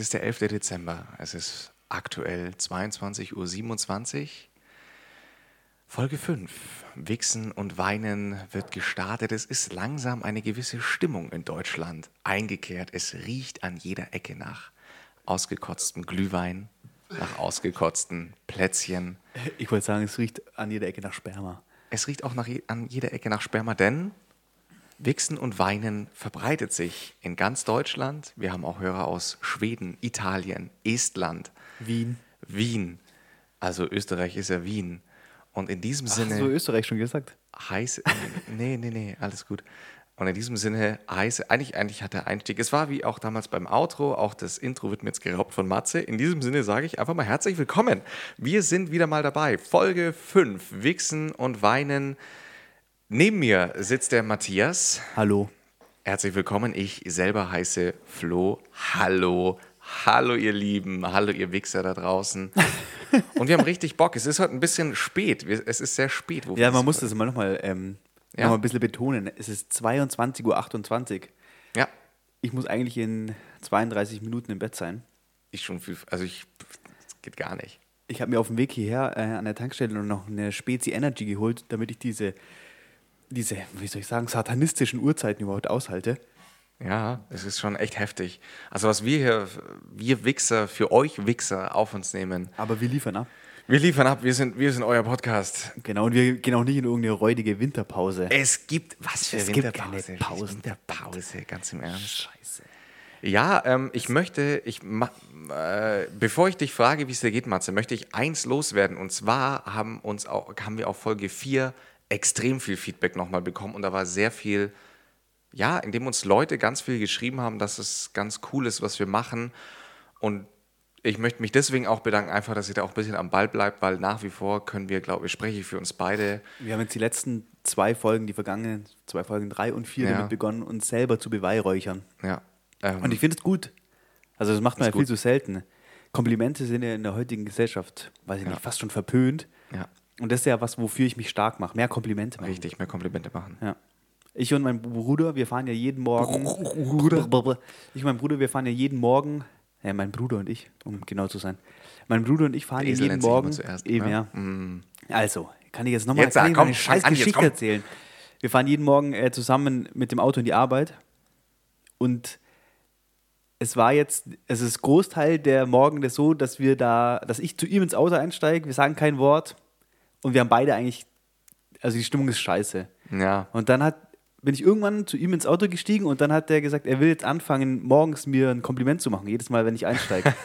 Es ist der 11. Dezember. Es ist aktuell 22.27 Uhr. Folge 5. Wichsen und Weinen wird gestartet. Es ist langsam eine gewisse Stimmung in Deutschland eingekehrt. Es riecht an jeder Ecke nach ausgekotztem Glühwein, nach ausgekotzten Plätzchen. Ich wollte sagen, es riecht an jeder Ecke nach Sperma. Es riecht auch nach, an jeder Ecke nach Sperma, denn Wichsen und Weinen verbreitet sich in ganz Deutschland. Wir haben auch Hörer aus Schweden, Italien, Estland, Wien. Wien. Also Österreich ist ja Wien. Und in diesem Ach, Sinne so Österreich schon gesagt. heiß. Nee, nee, nee, alles gut. Und in diesem Sinne heiß. Eigentlich, eigentlich hat der Einstieg. Es war wie auch damals beim Outro. Auch das Intro wird mir jetzt geraubt von Matze. In diesem Sinne sage ich einfach mal herzlich willkommen. Wir sind wieder mal dabei. Folge 5. Wichsen und Weinen. Neben mir sitzt der Matthias. Hallo. Herzlich willkommen. Ich selber heiße Flo. Hallo. Hallo, ihr Lieben. Hallo, ihr Wichser da draußen. Und wir haben richtig Bock. Es ist heute ein bisschen spät. Es ist sehr spät. Ja, man muss das immer nochmal ähm, Ja. noch mal ein bisschen betonen. Es ist 22.28 Uhr. Ja, Ich muss eigentlich in 32 Minuten im Bett sein. ich schon viel. Also, ich. Das geht gar nicht. Ich habe mir auf dem Weg hierher äh, an der Tankstelle noch eine Spezi Energy geholt, damit ich diese, diese, wie soll ich sagen, satanistischen Uhrzeiten überhaupt aushalte. Ja, es ist schon echt heftig. Also, was wir hier, wir Wichser, für euch Wichser auf uns nehmen. Aber wir liefern ab. Wir liefern ab. Wir sind, wir sind euer Podcast. Genau, und wir gehen auch nicht in irgendeine räudige Winterpause. Es gibt. Was für Es gibt Winterpause? keine Pausen. Winterpause, ganz im Ernst. Scheiße. Ja, ähm, ich möchte, ich äh, bevor ich dich frage, wie es dir geht, Matze, möchte ich eins loswerden. Und zwar haben uns auch, haben wir auf Folge 4 extrem viel Feedback nochmal bekommen und da war sehr viel, ja, indem uns Leute ganz viel geschrieben haben, dass es ganz cool ist, was wir machen. Und ich möchte mich deswegen auch bedanken, einfach, dass ihr da auch ein bisschen am Ball bleibt, weil nach wie vor können wir, glaube ich, spreche ich für uns beide. Wir haben jetzt die letzten zwei Folgen, die vergangenen zwei Folgen drei und vier Ja. damit begonnen, uns selber zu beweihräuchern. Ja. Ähm, Und ich finde es gut. Also das macht man ja viel zu selten. Komplimente sind ja in der heutigen Gesellschaft, weiß ich Ja. nicht, fast schon verpönt. ja, Und das ist ja was, wofür ich mich stark mache. Mehr Komplimente machen. richtig, mehr Komplimente machen. Ja. Ich und mein Bruder, wir fahren ja jeden Morgen. Ich und mein Bruder, wir fahren ja jeden Morgen. Ja, mein Bruder und ich, um genau zu sein. Mein Bruder und ich fahren ja jeden Morgen. zuerst, Eben, ne? ja. Mm. Also, kann ich jetzt nochmal Jetzt sag, eine komm, scheiß fang an, Geschichte erzählen. Wir fahren jeden Morgen äh, zusammen mit dem Auto in die Arbeit und es war jetzt, es ist Großteil der Morgen so, dass wir da, dass ich zu ihm ins Auto einsteige, wir sagen kein Wort und wir haben beide eigentlich, also die Stimmung ist scheiße. Ja. Und dann hat, bin ich irgendwann zu ihm ins Auto gestiegen und dann hat er gesagt, er will jetzt anfangen, morgens mir ein Kompliment zu machen, jedes Mal, wenn ich einsteige.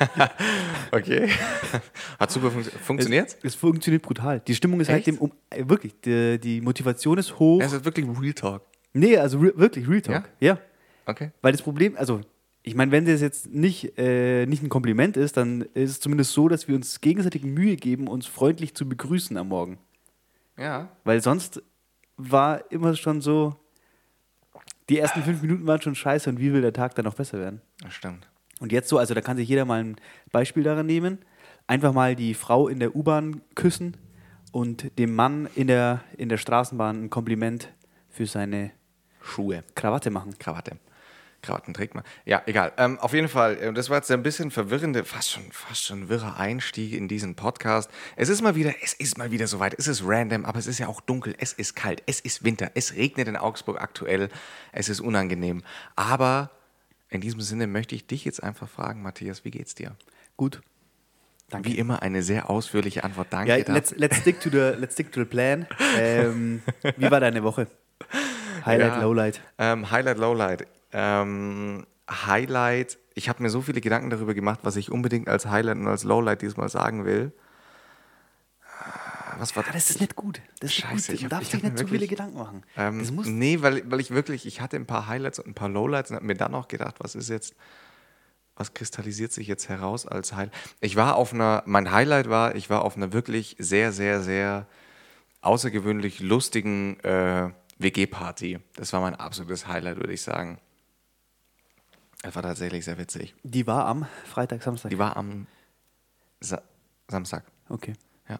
Okay. Hat super funktio funktioniert? Es, es funktioniert brutal. Die Stimmung ist Echt? halt dem, um, äh, wirklich, die, die Motivation ist hoch. Es ist wirklich Real Talk. Nee, also re wirklich, Real Talk. Ja? Okay. Weil das Problem, also ich meine, wenn das jetzt nicht, äh, nicht ein Kompliment ist, dann ist es zumindest so, dass wir uns gegenseitig Mühe geben, uns freundlich zu begrüßen am Morgen. Ja. Weil sonst war immer schon so, die ersten fünf Minuten waren schon scheiße und wie will der Tag dann noch besser werden? Das stimmt. Und jetzt so, also da kann sich jeder mal ein Beispiel daran nehmen. Einfach mal die Frau in der U-Bahn küssen und dem Mann in der, in der Straßenbahn ein Kompliment für seine Schuhe. Krawatte machen. Krawatte. Krawatten trägt man. Ja, egal. Ähm, auf jeden Fall, äh, das war jetzt ein bisschen verwirrende, fast schon, fast schon wirrer Einstieg in diesen Podcast. Es ist mal wieder, es ist mal wieder soweit. Es ist random, aber es ist ja auch dunkel, es ist kalt, es ist Winter, es regnet in Augsburg aktuell, es ist unangenehm. Aber in diesem Sinne möchte ich dich jetzt einfach fragen, Matthias, wie geht's dir? Gut. Wie immer eine sehr ausführliche Antwort. Danke. Ja, let's, let's, stick to the, let's stick to the plan. Ähm, wie war deine Woche? Highlight, Ja. Lowlight. Ähm, Highlight, Lowlight. Ähm, Highlight, ich habe mir so viele Gedanken darüber gemacht, was ich unbedingt als Highlight und als Lowlight diesmal sagen will. Ah, Was war Ah, das ist nicht gut. Das ist Scheiße, gut. Du darfst ich dich nicht zu viele Gedanken machen. Ähm, das muss, nee, weil, weil ich wirklich, ich hatte ein paar Highlights und ein paar Lowlights und habe mir dann auch gedacht, was ist jetzt, was kristallisiert sich jetzt heraus als Highlight? Ich war auf einer, mein Highlight war, ich war auf einer wirklich sehr, sehr, sehr außergewöhnlich lustigen äh, WG-Party. Das war mein absolutes Highlight, würde ich sagen. Das war tatsächlich sehr witzig. die war am Freitag, Samstag. Die war am Sa Samstag. okay. Ja.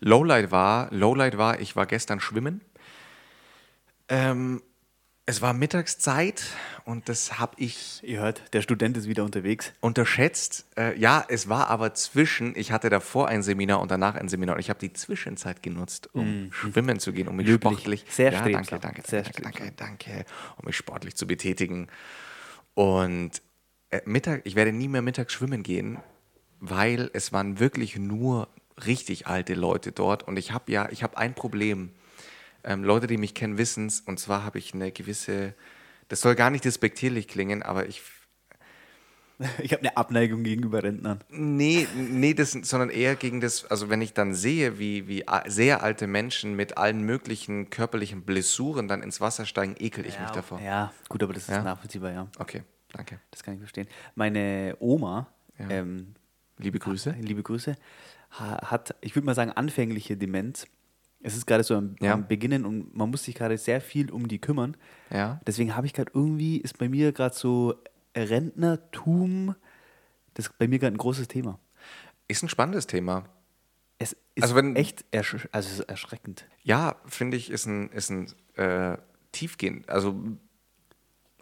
Lowlight war, Lowlight war, ich war gestern schwimmen. Ähm, Es war Mittagszeit und das habe ich Ihr hört, der Student ist wieder unterwegs. unterschätzt. Äh, ja, es war aber zwischen, ich hatte davor ein Seminar und danach ein Seminar und ich habe die Zwischenzeit genutzt, um schwimmen zu gehen, um mich Löblich. sportlich. Sehr ja, danke, danke, Sehr danke, danke, danke, um mich sportlich zu betätigen. Und äh, Mittag, ich werde nie mehr mittags schwimmen gehen, weil es waren wirklich nur richtig alte Leute dort und ich habe ja, ich habe ein Problem. Ähm, Leute, die mich kennen, wissen es und zwar habe ich eine gewisse, das soll gar nicht despektierlich klingen, aber ich Ich habe eine Abneigung gegenüber Rentnern. Nee, nee, das, sondern eher gegen das, also wenn ich dann sehe, wie, wie sehr alte Menschen mit allen möglichen körperlichen Blessuren dann ins Wasser steigen, ekel ich mich davor. Ja, gut, aber das ist Ja? nachvollziehbar, ja. Okay, danke. Das kann ich verstehen. Meine Oma, Ja. ähm, Liebe Grüße. liebe Grüße, ha- hat, ich würde mal sagen, anfängliche Demenz. Es ist gerade so am, Ja. am Beginnen und man muss sich gerade sehr viel um die kümmern. Ja. Deswegen habe ich gerade irgendwie, ist bei mir gerade so Rentnertum, das ist bei mir gerade ein großes Thema. Ist ein spannendes Thema. Es ist Also wenn- echt ersch also es ist erschreckend. Ja, finde ich, ist ein, ist ein äh, tiefgehend, also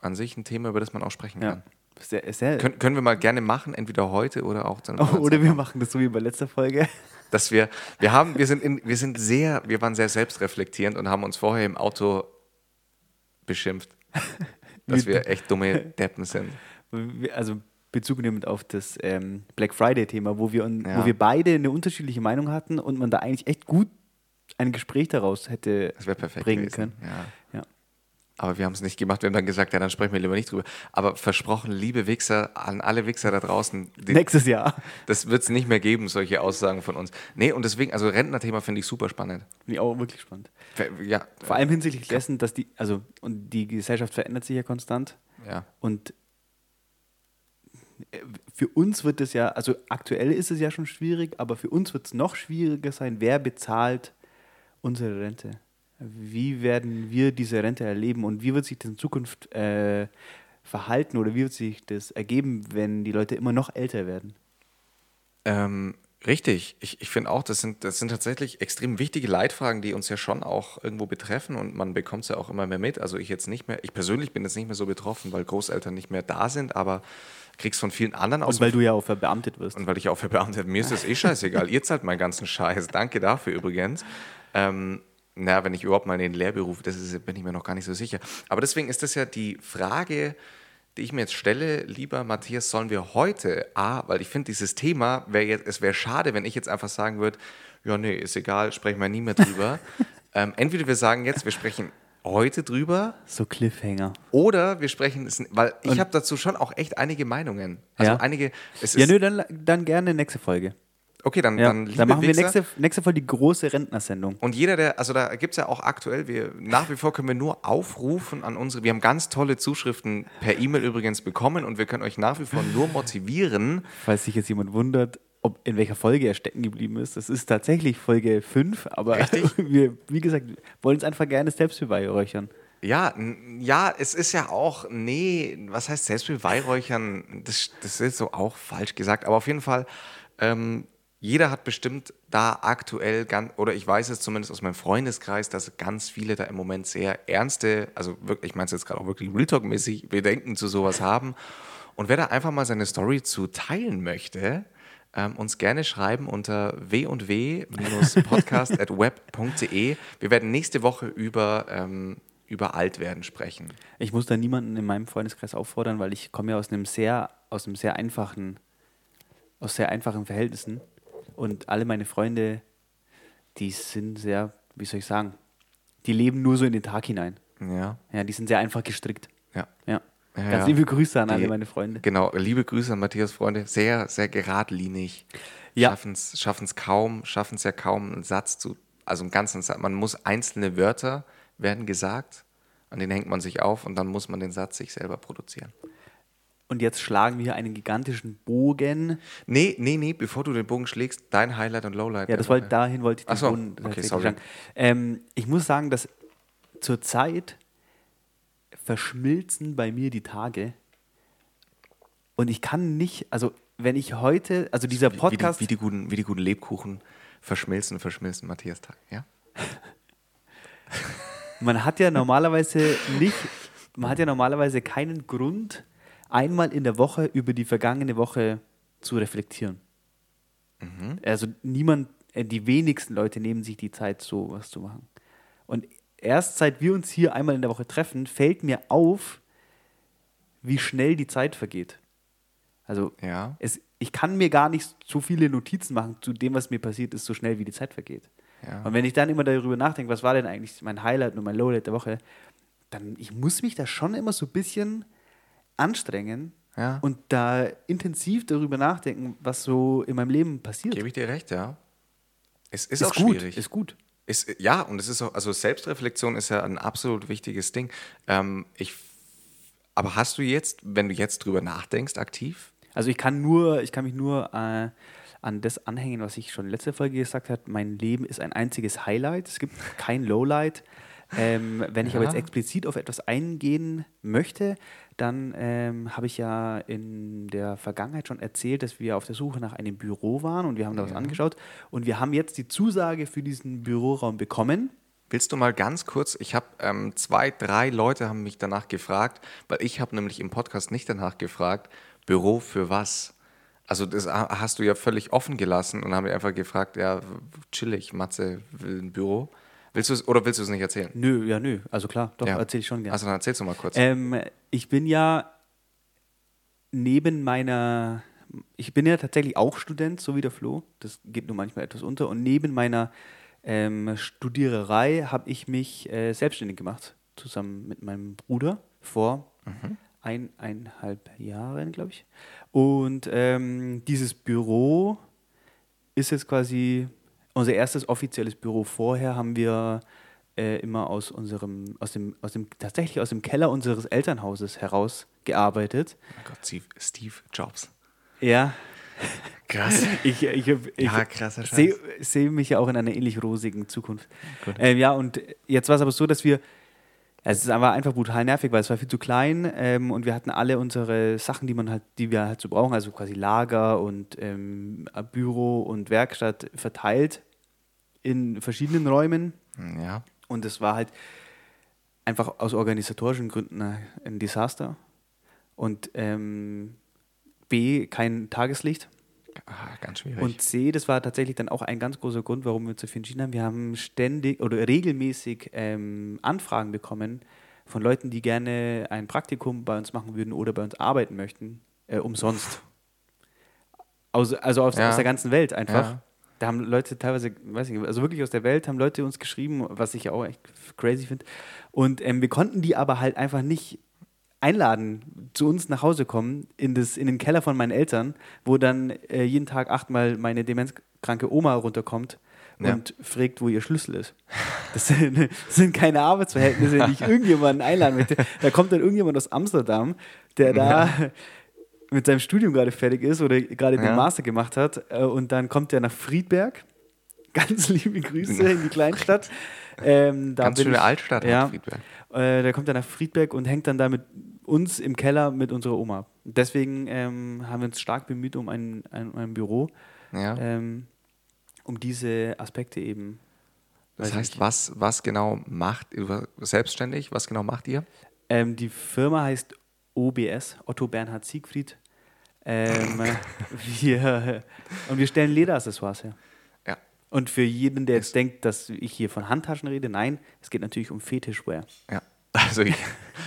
an sich ein Thema, über das man auch sprechen Ja. kann. Sehr, sehr, Können, können wir mal gerne machen, entweder heute oder auch anderen Oh, oder wir machen das so wie bei letzter Folge. dass wir, wir haben, wir sind, in, wir sind sehr, wir waren sehr selbstreflektierend und haben uns vorher im Auto beschimpft, dass wir echt dumme Deppen sind. Also Bezug nehmend auf das ähm, Black Friday-Thema, wo, wir Ja. wo wir beide eine unterschiedliche Meinung hatten und man da eigentlich echt gut ein Gespräch daraus hätte Das wäre perfekt bringen gewesen. können. Ja. Aber wir haben es nicht gemacht. Wir haben dann gesagt, ja, dann sprechen wir lieber nicht drüber. Aber versprochen, liebe Wichser, an alle Wichser da draußen, die, Nächstes Jahr. das wird es nicht mehr geben, solche Aussagen von uns. Nee, und deswegen, also Rentnerthema finde ich super spannend. Finde ich auch wirklich spannend. Ja, Vor allem hinsichtlich dessen, dass die, also, und die Gesellschaft verändert sich ja konstant. ja. Und äh, für uns wird es ja, also aktuell ist es ja schon schwierig, aber für uns wird es noch schwieriger sein, wer bezahlt unsere Rente? Wie werden wir diese Rente erleben und wie wird sich das in Zukunft äh, verhalten oder wie wird sich das ergeben, wenn die Leute immer noch älter werden? Ähm, richtig. Ich, ich finde auch, das sind, das sind tatsächlich extrem wichtige Leitfragen, die uns ja schon auch irgendwo betreffen und man bekommt es ja auch immer mehr mit. Also ich jetzt nicht mehr, ich persönlich bin jetzt nicht mehr so betroffen, weil Großeltern nicht mehr da sind, aber krieg's von vielen anderen aus Und weil du ja auch verbeamtet wirst. und weil ich auch verbeamtet mir ist das eh scheißegal. Ihr zahlt meinen ganzen Scheiß. Danke dafür übrigens. Ähm, na, wenn ich überhaupt mal in den Lehrberuf, das ist, bin ich mir noch gar nicht so sicher. Aber deswegen ist das ja die Frage, die ich mir jetzt stelle, lieber Matthias, sollen wir heute, A, weil ich finde, dieses Thema, wär jetzt, es wäre schade, wenn ich jetzt einfach sagen würde, ja, nee, ist egal, sprechen wir nie mehr drüber. ähm, entweder wir sagen jetzt, wir sprechen heute drüber So Cliffhanger. oder wir sprechen, weil ich habe dazu schon auch echt einige Meinungen. Also Ja. einige, Ja, nö, dann, dann gerne nächste Folge. Okay, dann, Ja, dann, dann, machen wir Wichser, nächste, nächste Folge die große Rentnersendung. Und jeder, der, also da gibt es ja auch aktuell, wir, nach wie vor können wir nur aufrufen an unsere, wir haben ganz tolle Zuschriften per E-Mail übrigens bekommen und wir können euch nach wie vor nur motivieren. Falls sich jetzt jemand wundert, ob in welcher Folge er stecken geblieben ist. Das ist tatsächlich Folge 5, aber wir, wie gesagt, wollen es einfach gerne selbst beweihräuchern. Ja, ja, es ist ja auch, nee, was heißt Selbstbeweihräuchern? Das, das ist so auch falsch gesagt, aber auf jeden Fall, ähm, jeder hat bestimmt da aktuell, ganz, oder ich weiß es zumindest aus meinem Freundeskreis, dass ganz viele da im Moment sehr ernste, also wirklich, ich meine es jetzt gerade auch wirklich Real Talk-mäßig, Bedenken zu sowas haben. Und wer da einfach mal seine Story zu teilen möchte, ähm, uns gerne schreiben unter w&w-podcast.web.de. Wir werden nächste Woche über, ähm, über Altwerden sprechen. Ich muss da niemanden in meinem Freundeskreis auffordern, weil ich komme ja aus einem sehr, aus einem sehr einfachen, aus sehr einfachen Verhältnissen. Und alle meine Freunde, die sind sehr, wie soll ich sagen, die leben nur so in den Tag hinein. Ja, Ja, die sind sehr einfach gestrickt. ja. Ja. Ganz ja. liebe Grüße an Die- alle meine Freunde. Genau, liebe Grüße an Matthias Freunde. Sehr, sehr geradlinig. Ja. Schaffen es kaum, schaffen es ja kaum, einen Satz zu, also einen ganzen Satz. Man muss einzelne Wörter werden gesagt, an denen hängt man sich auf und dann muss man den Satz sich selber produzieren. Und jetzt schlagen wir einen gigantischen Bogen. Nee, nee, nee, bevor du den Bogen schlägst, dein Highlight und Lowlight. Ja, das wollte, dahin wollte ich den Ach so, Bogen okay, sorry. Ähm, ich muss sagen, dass zurzeit verschmilzen bei mir die Tage. Und ich kann nicht, also wenn ich heute, also dieser Podcast, Wie die, wie die, guten, wie die guten Lebkuchen verschmilzen, verschmilzen, Matthias Tag, ja? man hat ja normalerweise nicht man hat ja normalerweise keinen Grund, einmal in der Woche über die vergangene Woche zu reflektieren. Also niemand, äh, die wenigsten Leute nehmen sich die Zeit, so was zu machen. Und erst seit wir uns hier einmal in der Woche treffen, fällt mir auf, wie schnell die Zeit vergeht. Also Ja. es, ich kann mir gar nicht so viele Notizen machen zu dem, was mir passiert ist, so schnell wie die Zeit vergeht. Ja. Und wenn ich dann immer darüber nachdenke, was war denn eigentlich mein Highlight und mein Lowlight der Woche, dann ich muss mich da schon immer so ein bisschen anstrengen Ja. und da intensiv darüber nachdenken, was so in meinem Leben passiert. Gebe ich dir recht, ja. Es ist, ist auch gut, schwierig. ist gut. Ist, ja, und es ist auch, also Selbstreflexion ist ja ein absolut wichtiges Ding. Ähm, ich, aber hast du jetzt, wenn du jetzt drüber nachdenkst, aktiv? Also ich kann nur, ich kann mich nur äh, an das anhängen, was ich schon letzte Folge gesagt habe. Mein Leben ist ein einziges Highlight. Es gibt kein Lowlight. Ähm, wenn ich aber Ja. jetzt explizit auf etwas eingehen möchte, dann ähm, habe ich ja in der Vergangenheit schon erzählt, dass wir auf der Suche nach einem Büro waren und wir haben da was angeschaut und wir haben jetzt die Zusage für diesen Büroraum bekommen. Willst du mal ganz kurz, ich habe ähm, zwei, drei Leute haben mich danach gefragt, weil ich habe nämlich im Podcast nicht danach gefragt, Büro für was? Also das ha- hast du ja völlig offen gelassen und haben einfach gefragt, ja, chillig, Matze will ein Büro. Willst du es oder willst du es nicht erzählen? Nö, ja, nö, also klar, doch, ja. erzähle ich schon gerne. Also dann erzählst du mal kurz. Ähm, ich bin ja neben meiner, ich bin ja tatsächlich auch Student, so wie der Flo. Das geht nur manchmal etwas unter. Und neben meiner ähm, Studiererei habe ich mich äh, selbstständig gemacht, zusammen mit meinem Bruder vor eineinhalb Jahren, glaube ich. Und ähm, dieses Büro ist jetzt quasi unser erstes offizielles Büro. Vorher haben wir äh, immer aus unserem, aus dem, aus dem, tatsächlich aus dem Keller unseres Elternhauses heraus gearbeitet. oh Gott, Steve, Steve Jobs. Ja, Krass. ich, ich, ich, Ja, krasser Scheiß. sehe seh mich ja auch in einer ähnlich rosigen Zukunft. Ähm, ja, und jetzt war es aber so, dass wir, es ist aber einfach brutal nervig, weil es war viel zu klein ähm, und wir hatten alle unsere Sachen, die man halt, die wir halt so brauchen, also quasi Lager und ähm, Büro und Werkstatt verteilt in verschiedenen Räumen. Ja. Und es war halt einfach aus organisatorischen Gründen äh, ein Desaster. Und ähm, B, kein Tageslicht. Ah, ganz schwierig. Und C, das war tatsächlich dann auch ein ganz großer Grund, warum wir uns dafür entschieden haben. Wir haben ständig oder regelmäßig ähm, Anfragen bekommen von Leuten, die gerne ein Praktikum bei uns machen würden oder bei uns arbeiten möchten, äh, umsonst. Aus, also aus, Ja. aus der ganzen Welt einfach. Ja. Da haben Leute teilweise, weiß ich nicht, also wirklich aus der Welt haben Leute uns geschrieben, was ich auch echt crazy finde. Und ähm, wir konnten die aber halt einfach nicht einladen, zu uns nach Hause kommen, in, das, in den Keller von meinen Eltern, wo dann äh, jeden Tag achtmal meine demenzkranke Oma runterkommt Ja. und fragt, wo ihr Schlüssel ist. Das sind, das sind keine Arbeitsverhältnisse, die ich irgendjemanden einladen möchte. Da kommt dann irgendjemand aus Amsterdam, der da mit seinem Studium gerade fertig ist oder gerade den Ja. Master gemacht hat äh, und dann kommt er nach Friedberg. Ganz liebe Grüße in die Kleinstadt. Ähm, da ganz schöne ich- Altstadt, ja, Friedberg. äh, der kommt dann nach Friedberg und hängt dann da mit uns im Keller mit unserer Oma. Deswegen ähm, haben wir uns stark bemüht um ein, ein, ein Büro, Ja. ähm, um diese Aspekte eben. das heißt, nicht. was, was genau macht selbstständig? Was genau macht ihr? Ähm, die Firma heißt OBS, Otto Bernhard Siegfried. Ähm, wir, und wir stellen Lederaccessoires her. Ja. Und für jeden, der jetzt denkt, dass ich hier von Handtaschen rede, nein, es geht natürlich um Fetischwear. Ja. Also ich,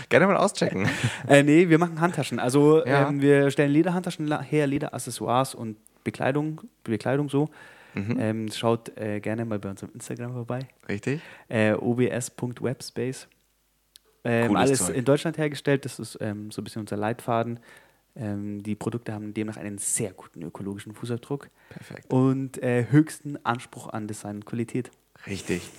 gerne mal auschecken. Äh, nee, wir machen Handtaschen. Also Ja. ähm, wir stellen Lederhandtaschen her, Lederaccessoires und Bekleidung, Bekleidung so. Mhm. Ähm, schaut äh, gerne mal bei uns auf Instagram vorbei. Richtig? Äh, obs.webspace. Ähm, alles Zeug. in Deutschland hergestellt, das ist ähm, so ein bisschen unser Leitfaden. Ähm, die Produkte haben demnach einen sehr guten ökologischen Fußabdruck Perfekt. und äh, höchsten Anspruch an Design und Qualität. Richtig.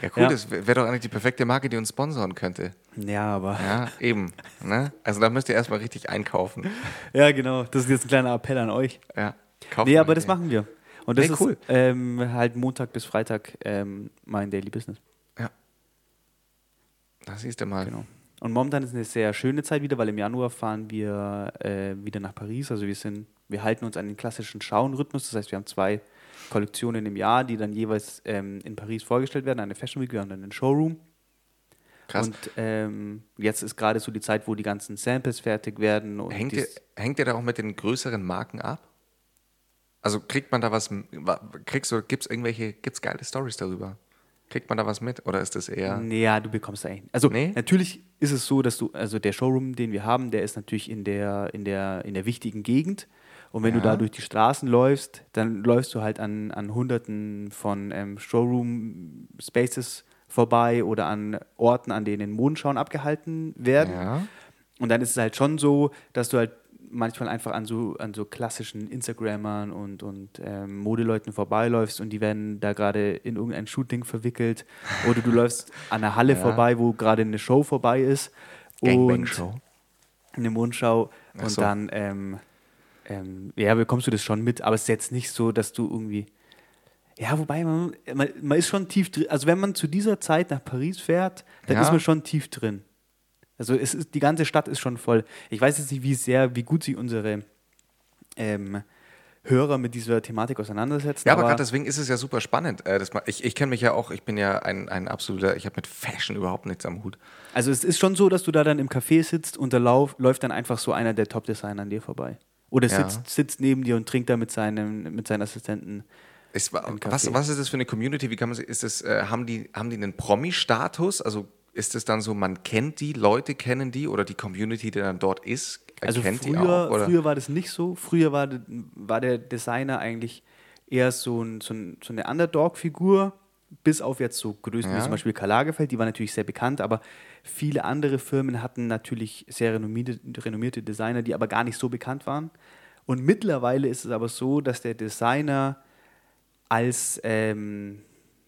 Ja, cool, Ja. das wäre doch eigentlich die perfekte Marke, die uns sponsoren könnte. Ja, aber. Ja, eben. Ne? Also da müsst ihr erstmal richtig einkaufen. Ja, genau. Das ist jetzt ein kleiner Appell an euch. Ja. Kauft Nee, aber das machen wir. Und das Nee, cool. ist ähm, halt Montag bis Freitag ähm, mein Daily Business. Ja. Da siehst du mal. Genau. Und momentan ist eine sehr schöne Zeit wieder, weil im Januar fahren wir äh, wieder nach Paris. Also wir sind, wir halten uns an den klassischen Schauenrhythmus. Das heißt, wir haben zwei Kollektionen im Jahr, die dann jeweils ähm, in Paris vorgestellt werden. Eine Fashion Week, wir haben dann einen Showroom. Krass. Und ähm, jetzt ist gerade so die Zeit, wo die ganzen Samples fertig werden. Und Hängt ihr, hängt ihr da auch mit den größeren Marken ab? Also kriegt man da was, wa- kriegst du, gibt's irgendwelche, gibt's geile Stories darüber? Kriegt man da was mit oder ist das eher, Ja, du bekommst eigentlich. Also Nee? natürlich ist es so, dass du, also der Showroom, den wir haben, der ist natürlich in der, in der, in der wichtigen Gegend. Und wenn Ja. du da durch die Straßen läufst, dann läufst du halt an, an hunderten von ähm, Showroom-Spaces vorbei oder an Orten, an denen Modenschauen abgehalten werden. ja? Und dann ist es halt schon so, dass du halt manchmal einfach an so, an so klassischen Instagrammern und, und ähm, Modeleuten vorbeiläufst und die werden da gerade in irgendein Shooting verwickelt. Oder du läufst an einer Halle Ja. vorbei, wo gerade eine Show vorbei ist. Gangbang-Show. eine Mondschau. Ach Und so. dann, ähm, ähm, ja, bekommst du das schon mit. Aber es ist jetzt nicht so, dass du irgendwie. Ja, wobei man, man, man ist schon tief drin. Also wenn man zu dieser Zeit nach Paris fährt, dann Ja. ist man schon tief drin. Also es ist, die ganze Stadt ist schon voll. Ich weiß jetzt nicht, wie sehr, wie gut sich unsere ähm, Hörer mit dieser Thematik auseinandersetzen. Ja, aber gerade deswegen ist es ja super spannend. Äh, das, ma- ich ich kenne mich ja auch, ich bin ja ein, ein absoluter, ich habe mit Fashion überhaupt nichts am Hut. Also es ist schon so, dass du da dann im Café sitzt und da lauf, läuft dann einfach so einer der Top-Designer an dir vorbei. Oder Ja. sitzt, sitzt neben dir und trinkt da mit seinem, mit seinen Assistenten. Ist, was, was ist das für eine Community? Wie kann man ist das, äh, haben, die, haben die einen Promi-Status? Also ist es dann so, man kennt die, Leute kennen die oder die Community, die dann dort ist, Also erkennt die früher, auch? Oder? früher war das nicht so. Früher war, war der Designer eigentlich eher so, ein, so, ein, so eine Underdog-Figur, bis auf jetzt so Größen wie Ja. zum Beispiel Karl Lagerfeld, die war natürlich sehr bekannt, aber viele andere Firmen hatten natürlich sehr renommierte, renommierte Designer, die aber gar nicht so bekannt waren. Und mittlerweile ist es aber so, dass der Designer als, ähm,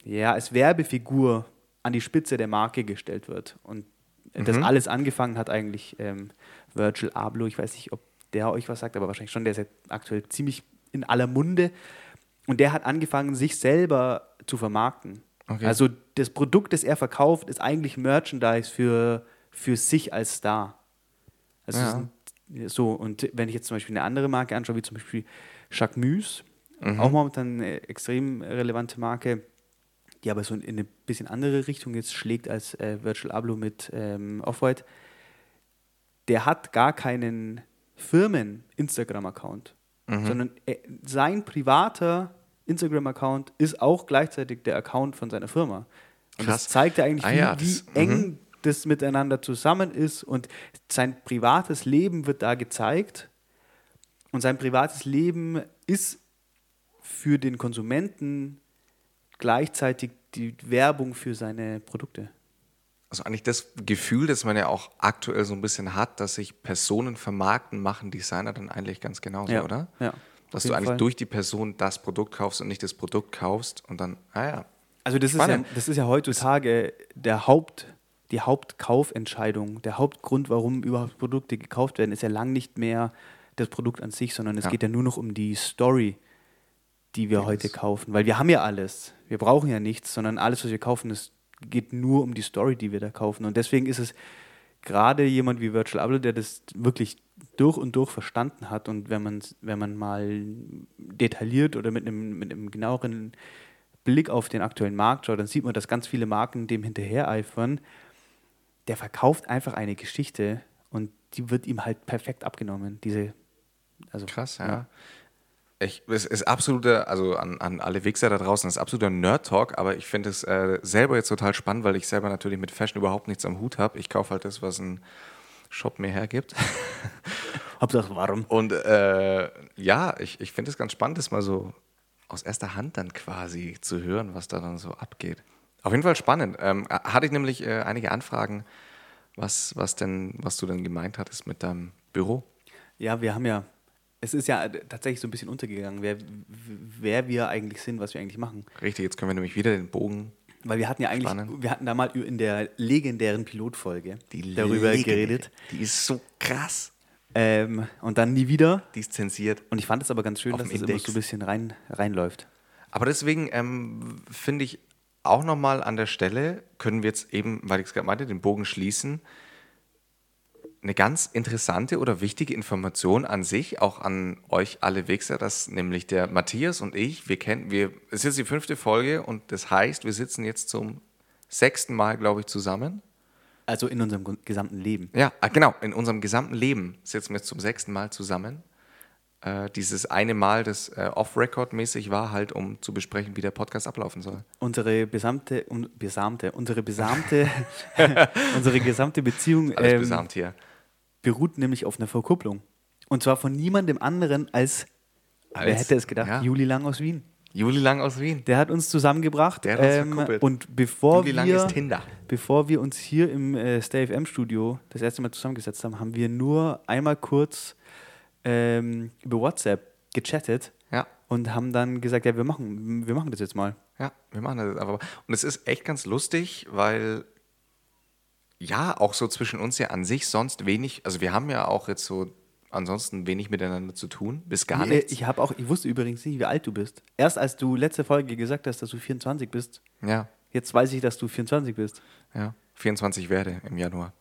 ja, als Werbefigur an die Spitze der Marke gestellt wird. Und das Mhm. alles angefangen hat eigentlich ähm, Virgil Abloh. Ich weiß nicht, ob der euch was sagt, aber wahrscheinlich schon. Der ist ja aktuell ziemlich in aller Munde. Und der hat angefangen, sich selber zu vermarkten. Okay. Also das Produkt, das er verkauft, ist eigentlich Merchandise für, für sich als Star. Also Ja. so, und wenn ich jetzt zum Beispiel eine andere Marke anschaue, wie zum Beispiel Jacquemus, Mhm. auch momentan eine extrem relevante Marke, die aber so in eine bisschen andere Richtung jetzt schlägt als äh, Virtual Abloh mit ähm, Off-White, der hat gar keinen Firmen-Instagram-Account, Mhm. sondern er, sein privater Instagram-Account ist auch gleichzeitig der Account von seiner Firma. Und Krass. das zeigt ja eigentlich, Ah wie, ja, wie das- eng mhm. das miteinander zusammen ist und sein privates Leben wird da gezeigt und sein privates Leben ist für den Konsumenten gleichzeitig die Werbung für seine Produkte. Also eigentlich das Gefühl, das man ja auch aktuell so ein bisschen hat, dass sich Personen vermarkten, machen Designer dann eigentlich ganz genauso, Ja, oder? ja, Dass du eigentlich Fall. durch die Person das Produkt kaufst und nicht das Produkt kaufst und dann, ah ja. Also das ist, ja, das ist ja heutzutage der Haupt, die Hauptkaufentscheidung, der Hauptgrund, warum überhaupt Produkte gekauft werden, ist ja lang nicht mehr das Produkt an sich, sondern es Ja. geht ja nur noch um die Story, die wir Ja, heute kaufen. Weil wir haben ja alles. Wir brauchen ja nichts, sondern alles, was wir kaufen, es geht nur um die Story, die wir da kaufen. Und deswegen ist es gerade jemand wie Virtual Abloh, der das wirklich durch und durch verstanden hat und wenn man, wenn man mal detailliert oder mit einem, mit einem genaueren Blick auf den aktuellen Markt schaut, dann sieht man, dass ganz viele Marken dem hinterhereifern. Der verkauft einfach eine Geschichte und die wird ihm halt perfekt abgenommen. Diese, also Krass, ja. Ich, es ist absoluter, also an, an alle Wichser da draußen, es ist absoluter Nerd-Talk, aber ich finde es äh, selber jetzt total spannend, weil ich selber natürlich mit Fashion überhaupt nichts am Hut habe. Ich kaufe halt das, was ein Shop mir hergibt. Hauptsache warm. Und äh, ja, ich, ich finde es ganz spannend, das mal so aus erster Hand dann quasi zu hören, was da dann so abgeht. Auf jeden Fall spannend. Ähm, hatte ich nämlich äh, einige Anfragen, was, was denn, was du denn gemeint hattest mit deinem Büro. Ja, wir haben ja, es ist ja tatsächlich so ein bisschen untergegangen, wer, wer wir eigentlich sind, was wir eigentlich machen. Richtig, jetzt können wir nämlich wieder den Bogen Weil wir hatten ja eigentlich, Spannend. wir hatten da mal in der legendären Pilotfolge darüber Legende. geredet. Die ist so krass. Ähm, und dann nie wieder. Die ist zensiert. Und ich fand es aber ganz schön, Auf dass dem das immer so ein bisschen rein, reinläuft. Aber deswegen ähm, finde ich auch nochmal an der Stelle, können wir jetzt eben, weil ich es gerade meinte, den Bogen schließen. Eine ganz interessante oder wichtige Information an sich, auch an euch alle Wichser, dass nämlich der Matthias und ich, wir kennen, wir, es ist jetzt die fünfte Folge und das heißt, wir sitzen jetzt zum sechsten Mal, glaube ich, zusammen. Also in unserem gesamten Leben. Ja, ah, genau. In unserem gesamten Leben sitzen wir jetzt zum sechsten Mal zusammen. Äh, dieses eine Mal, das äh, off-record-mäßig war, halt, um zu besprechen, wie der Podcast ablaufen soll. Unsere besamte, um, besamte, unsere besamte, unsere gesamte Beziehung Alles ähm, besamt hier. Beruht nämlich auf einer Verkupplung. Und zwar von niemandem anderen als, wer Als- hätte es gedacht, ja. Juli Lang aus Wien. Juli Lang aus Wien. Der hat uns zusammengebracht. Der hat uns ähm, verkuppelt. und bevor Juli Lang wir, ist Tinder. bevor wir uns hier im äh, Stay FM Studio das erste Mal zusammengesetzt haben, haben wir nur einmal kurz ähm, über WhatsApp gechattet Ja. und haben dann gesagt, ja, wir machen, wir machen das jetzt mal. Ja, wir machen das mal. Und es ist echt ganz lustig, weil ja, auch so zwischen uns ja an sich sonst wenig, also wir haben ja auch jetzt so ansonsten wenig miteinander zu tun, bis gar nichts. Ich habe auch, ich wusste übrigens nicht, wie alt du bist. Erst als du letzte Folge gesagt hast, dass du 24 bist, ja, jetzt weiß ich, dass du 24 bist. ja. 24 werde im Januar.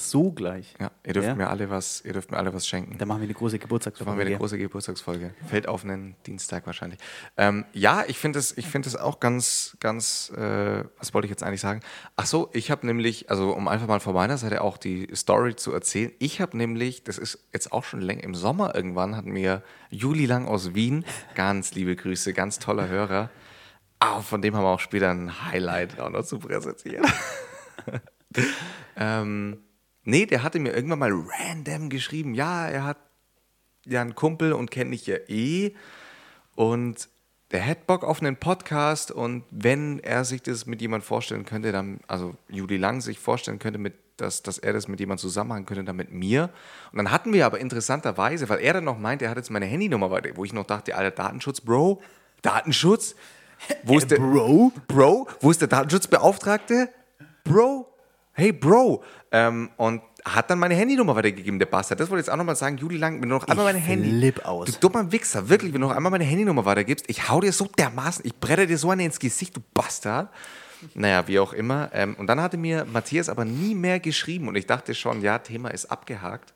So gleich. Ja, ihr dürft Ja. mir alle was, ihr dürft mir alle was schenken. Dann machen wir eine große Da machen wir eine Geburtstagsfolge. große Geburtstagsfolge. Fällt auf einen Dienstag wahrscheinlich. Ähm, ja, ich finde es find das auch ganz, ganz, äh, was wollte ich jetzt eigentlich sagen? Ach so, ich habe nämlich, also um einfach mal von meiner Seite auch die Story zu erzählen, ich habe nämlich, das ist jetzt auch schon länger, im Sommer irgendwann hat mir Juli Lang aus Wien, ganz liebe Grüße, ganz toller Hörer, ah, von dem haben wir auch später ein Highlight auch noch zu präsentieren. ähm, nee, der hatte mir irgendwann mal random geschrieben, ja, er hat ja einen Kumpel und kenne ich ja eh. Und der hätte Bock auf einen Podcast und wenn er sich das mit jemand vorstellen könnte, dann, also Juli Lang sich vorstellen könnte, mit, dass, dass er das mit jemand zusammen machen könnte, dann mit mir. Und dann hatten wir aber interessanterweise, weil er dann noch meinte, er hat jetzt meine Handynummer weiter, wo ich noch dachte, alter Datenschutz, Bro, Datenschutz? Wo ist der Bro? Bro? Wo ist der Datenschutzbeauftragte? Bro? Hey Bro! Ähm, und hat dann meine Handynummer weitergegeben, der Bastard. Das wollte ich jetzt auch nochmal sagen, Juli Lang, wenn du noch einmal meine Handy. aus. Du dummer Wichser, wirklich, wenn du noch einmal meine Handynummer weitergibst, ich hau dir so dermaßen, ich bretter dir so eine ins Gesicht, du Bastard. Naja, wie auch immer. Ähm, und dann hatte mir Matthias aber nie mehr geschrieben und ich dachte schon, ja, Thema ist abgehakt.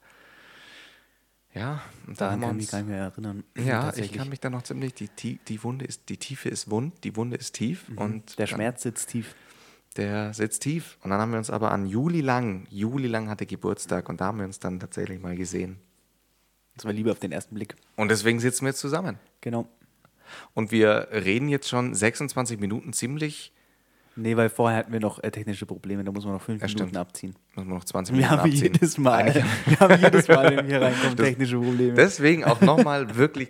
Ja, und da Daran kann ich mich gar nicht mehr erinnern. ja, ich kann mich da noch ziemlich, die, die, die Wunde ist, die Tiefe ist wund, die Wunde ist tief und Der Schmerz sitzt tief. Der sitzt tief. Und dann haben wir uns aber an Juli Lang, Juli Lang hatte Geburtstag und da haben wir uns dann tatsächlich mal gesehen. Das war Liebe auf den ersten Blick. Und deswegen sitzen wir jetzt zusammen. Genau. Und wir reden jetzt schon 26 Minuten ziemlich, Nee, weil vorher hatten wir noch äh, technische Probleme, da muss man noch fünf Ja, Minuten stimmt. abziehen. muss man noch 20 Wir Minuten haben abziehen. jedes Mal, wir haben jedes Mal, wenn wir hier reinkommen, Das- technische Probleme. Deswegen auch nochmal wirklich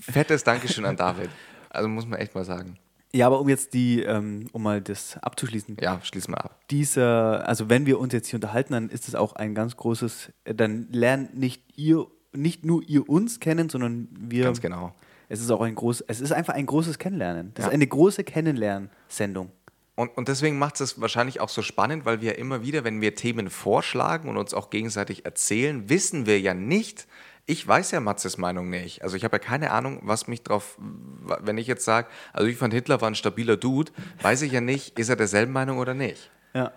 fettes Dankeschön an David. Also muss man echt mal sagen. Ja, aber um jetzt die, ähm, um mal das abzuschließen, Ja, schließ mal ab. dieser, also wenn wir uns jetzt hier unterhalten, dann ist es auch ein ganz großes, äh, dann lernt nicht ihr, nicht nur ihr uns kennen, sondern wir. Ganz genau. Es ist auch ein groß, es ist einfach ein großes Kennenlernen. Das Ja. ist eine große Kennenlernsendung. Und, und deswegen macht es wahrscheinlich auch so spannend, weil wir immer wieder, wenn wir Themen vorschlagen und uns auch gegenseitig erzählen, wissen wir ja nicht, ich weiß ja Matzes Meinung nicht. Also ich habe ja keine Ahnung, was mich drauf, wenn ich jetzt sage, also ich fand Hitler war ein stabiler Dude, weiß ich ja nicht, ist er derselben Meinung oder nicht. Ja.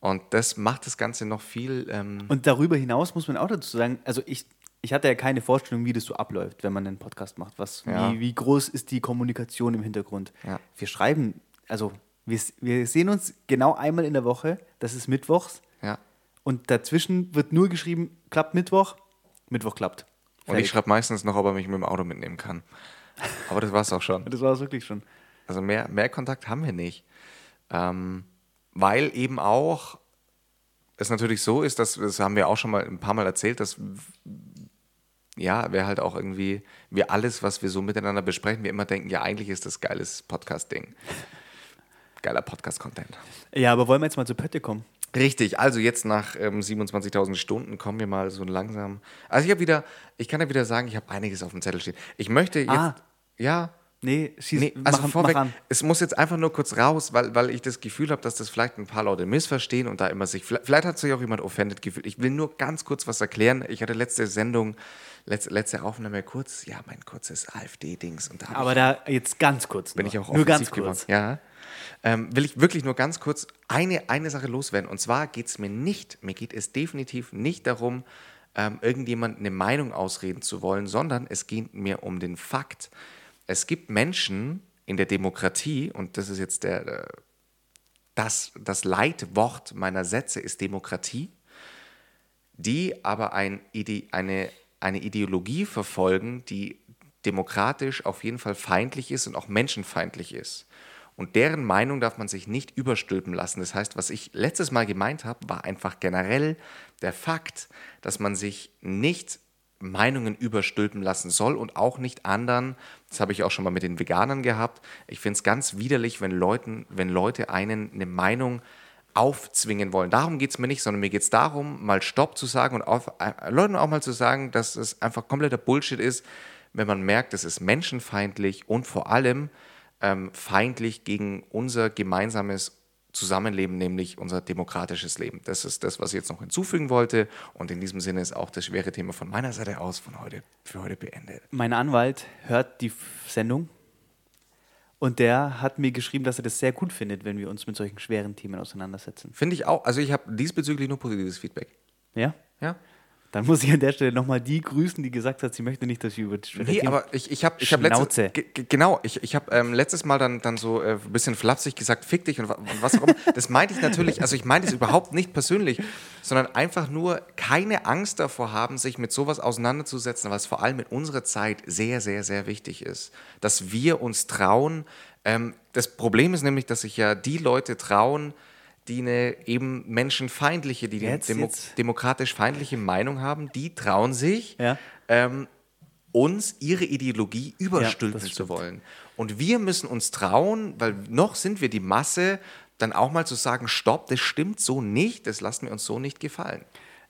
Und das macht das Ganze noch viel, ähm, Und darüber hinaus muss man auch dazu sagen, also ich, ich hatte ja keine Vorstellung, wie das so abläuft, wenn man einen Podcast macht. Was, Ja. wie, wie groß ist die Kommunikation im Hintergrund? Ja. Wir schreiben, also wir, wir sehen uns genau einmal in der Woche, das ist Mittwochs, ja. und dazwischen wird nur geschrieben, klappt Mittwoch, Mittwoch klappt. Und Fertig. ich schreibe meistens noch, ob er mich mit dem Auto mitnehmen kann. Aber das war's auch schon. Das war es wirklich schon. Also mehr, mehr Kontakt haben wir nicht. Ähm, weil eben auch es natürlich so ist, dass, das haben wir auch schon mal ein paar Mal erzählt, dass ja, wir halt auch irgendwie, wir alles, was wir so miteinander besprechen, wir immer denken, ja, eigentlich ist das geiles Podcast-Ding. Geiler Podcast-Content. Ja, aber wollen wir jetzt mal zu Pötte kommen? Richtig, also jetzt nach ähm, 27.000 Stunden kommen wir mal so langsam. Also ich habe wieder, ich kann ja wieder sagen, ich habe einiges auf dem Zettel stehen. Ich möchte jetzt, Ah. ja, Nee, schieß, Nee, also mach, vorweg, mach es muss jetzt einfach nur kurz raus, weil, weil ich das Gefühl habe, dass das vielleicht ein paar Leute missverstehen und da immer sich, vielleicht, vielleicht hat sich auch jemand offended gefühlt. Ich will nur ganz kurz was erklären. Ich hatte letzte Sendung, letzte, letzte Aufnahme kurz, ja, mein kurzes AfD-Dings und da hab Aber ich, da jetzt ganz kurz. bin nur. ich auch Nur ganz geworden. kurz. Ja. Ähm, will ich wirklich nur ganz kurz eine, eine Sache loswerden. Und zwar geht es mir nicht, mir geht es definitiv nicht darum, ähm, irgendjemand eine Meinung ausreden zu wollen, sondern es geht mir um den Fakt. Es gibt Menschen in der Demokratie, und das ist jetzt der, das, das Leitwort meiner Sätze ist Demokratie, die aber ein Ide eine, eine Ideologie verfolgen, die demokratisch auf jeden Fall feindlich ist und auch menschenfeindlich ist. Und deren Meinung darf man sich nicht überstülpen lassen. Das heißt, was ich letztes Mal gemeint habe, war einfach generell der Fakt, dass man sich nicht Meinungen überstülpen lassen soll und auch nicht anderen. Das habe ich auch schon mal mit den Veganern gehabt. Ich finde es ganz widerlich, wenn, Leuten, wenn Leute einen eine Meinung aufzwingen wollen. Darum geht es mir nicht, sondern mir geht es darum, mal Stopp zu sagen und auf, äh, Leuten auch mal zu sagen, dass es einfach kompletter Bullshit ist, wenn man merkt, es ist menschenfeindlich und vor allem ähm, feindlich gegen unser gemeinsames Zusammenleben, nämlich unser demokratisches Leben. Das ist das, was ich jetzt noch hinzufügen wollte. Und in diesem Sinne ist auch das schwere Thema von meiner Seite aus von heute, für heute beendet. Mein Anwalt hört die Sendung und der hat mir geschrieben, dass er das sehr gut findet, wenn wir uns mit solchen schweren Themen auseinandersetzen. Finde ich auch. Also ich habe diesbezüglich nur positives Feedback. Ja? Ja. Dann muss ich an der Stelle nochmal die grüßen, die gesagt hat, sie möchte nicht, dass wir über schwere Nee, aber ich, ich habe ich hab letztes, genau, ich, ich habe ähm, letztes Mal dann, dann so äh, ein bisschen flapsig gesagt, fick dich und, und was auch immer. Das meinte ich natürlich, also ich meine das überhaupt nicht persönlich, sondern einfach nur keine Angst davor haben, sich mit sowas auseinanderzusetzen, was vor allem in unserer Zeit sehr, sehr, sehr wichtig ist. Dass wir uns trauen. Ähm, das Problem ist nämlich, dass sich ja die Leute trauen, die eine eben menschenfeindliche, die Jetzt, demo jetzt. demokratisch feindliche Meinung haben, die trauen sich, Ja. ähm, uns ihre Ideologie überstülpen das zu wollen. Und wir müssen uns trauen, weil noch sind wir die Masse, dann auch mal zu sagen, stopp, das stimmt so nicht, das lassen wir uns so nicht gefallen.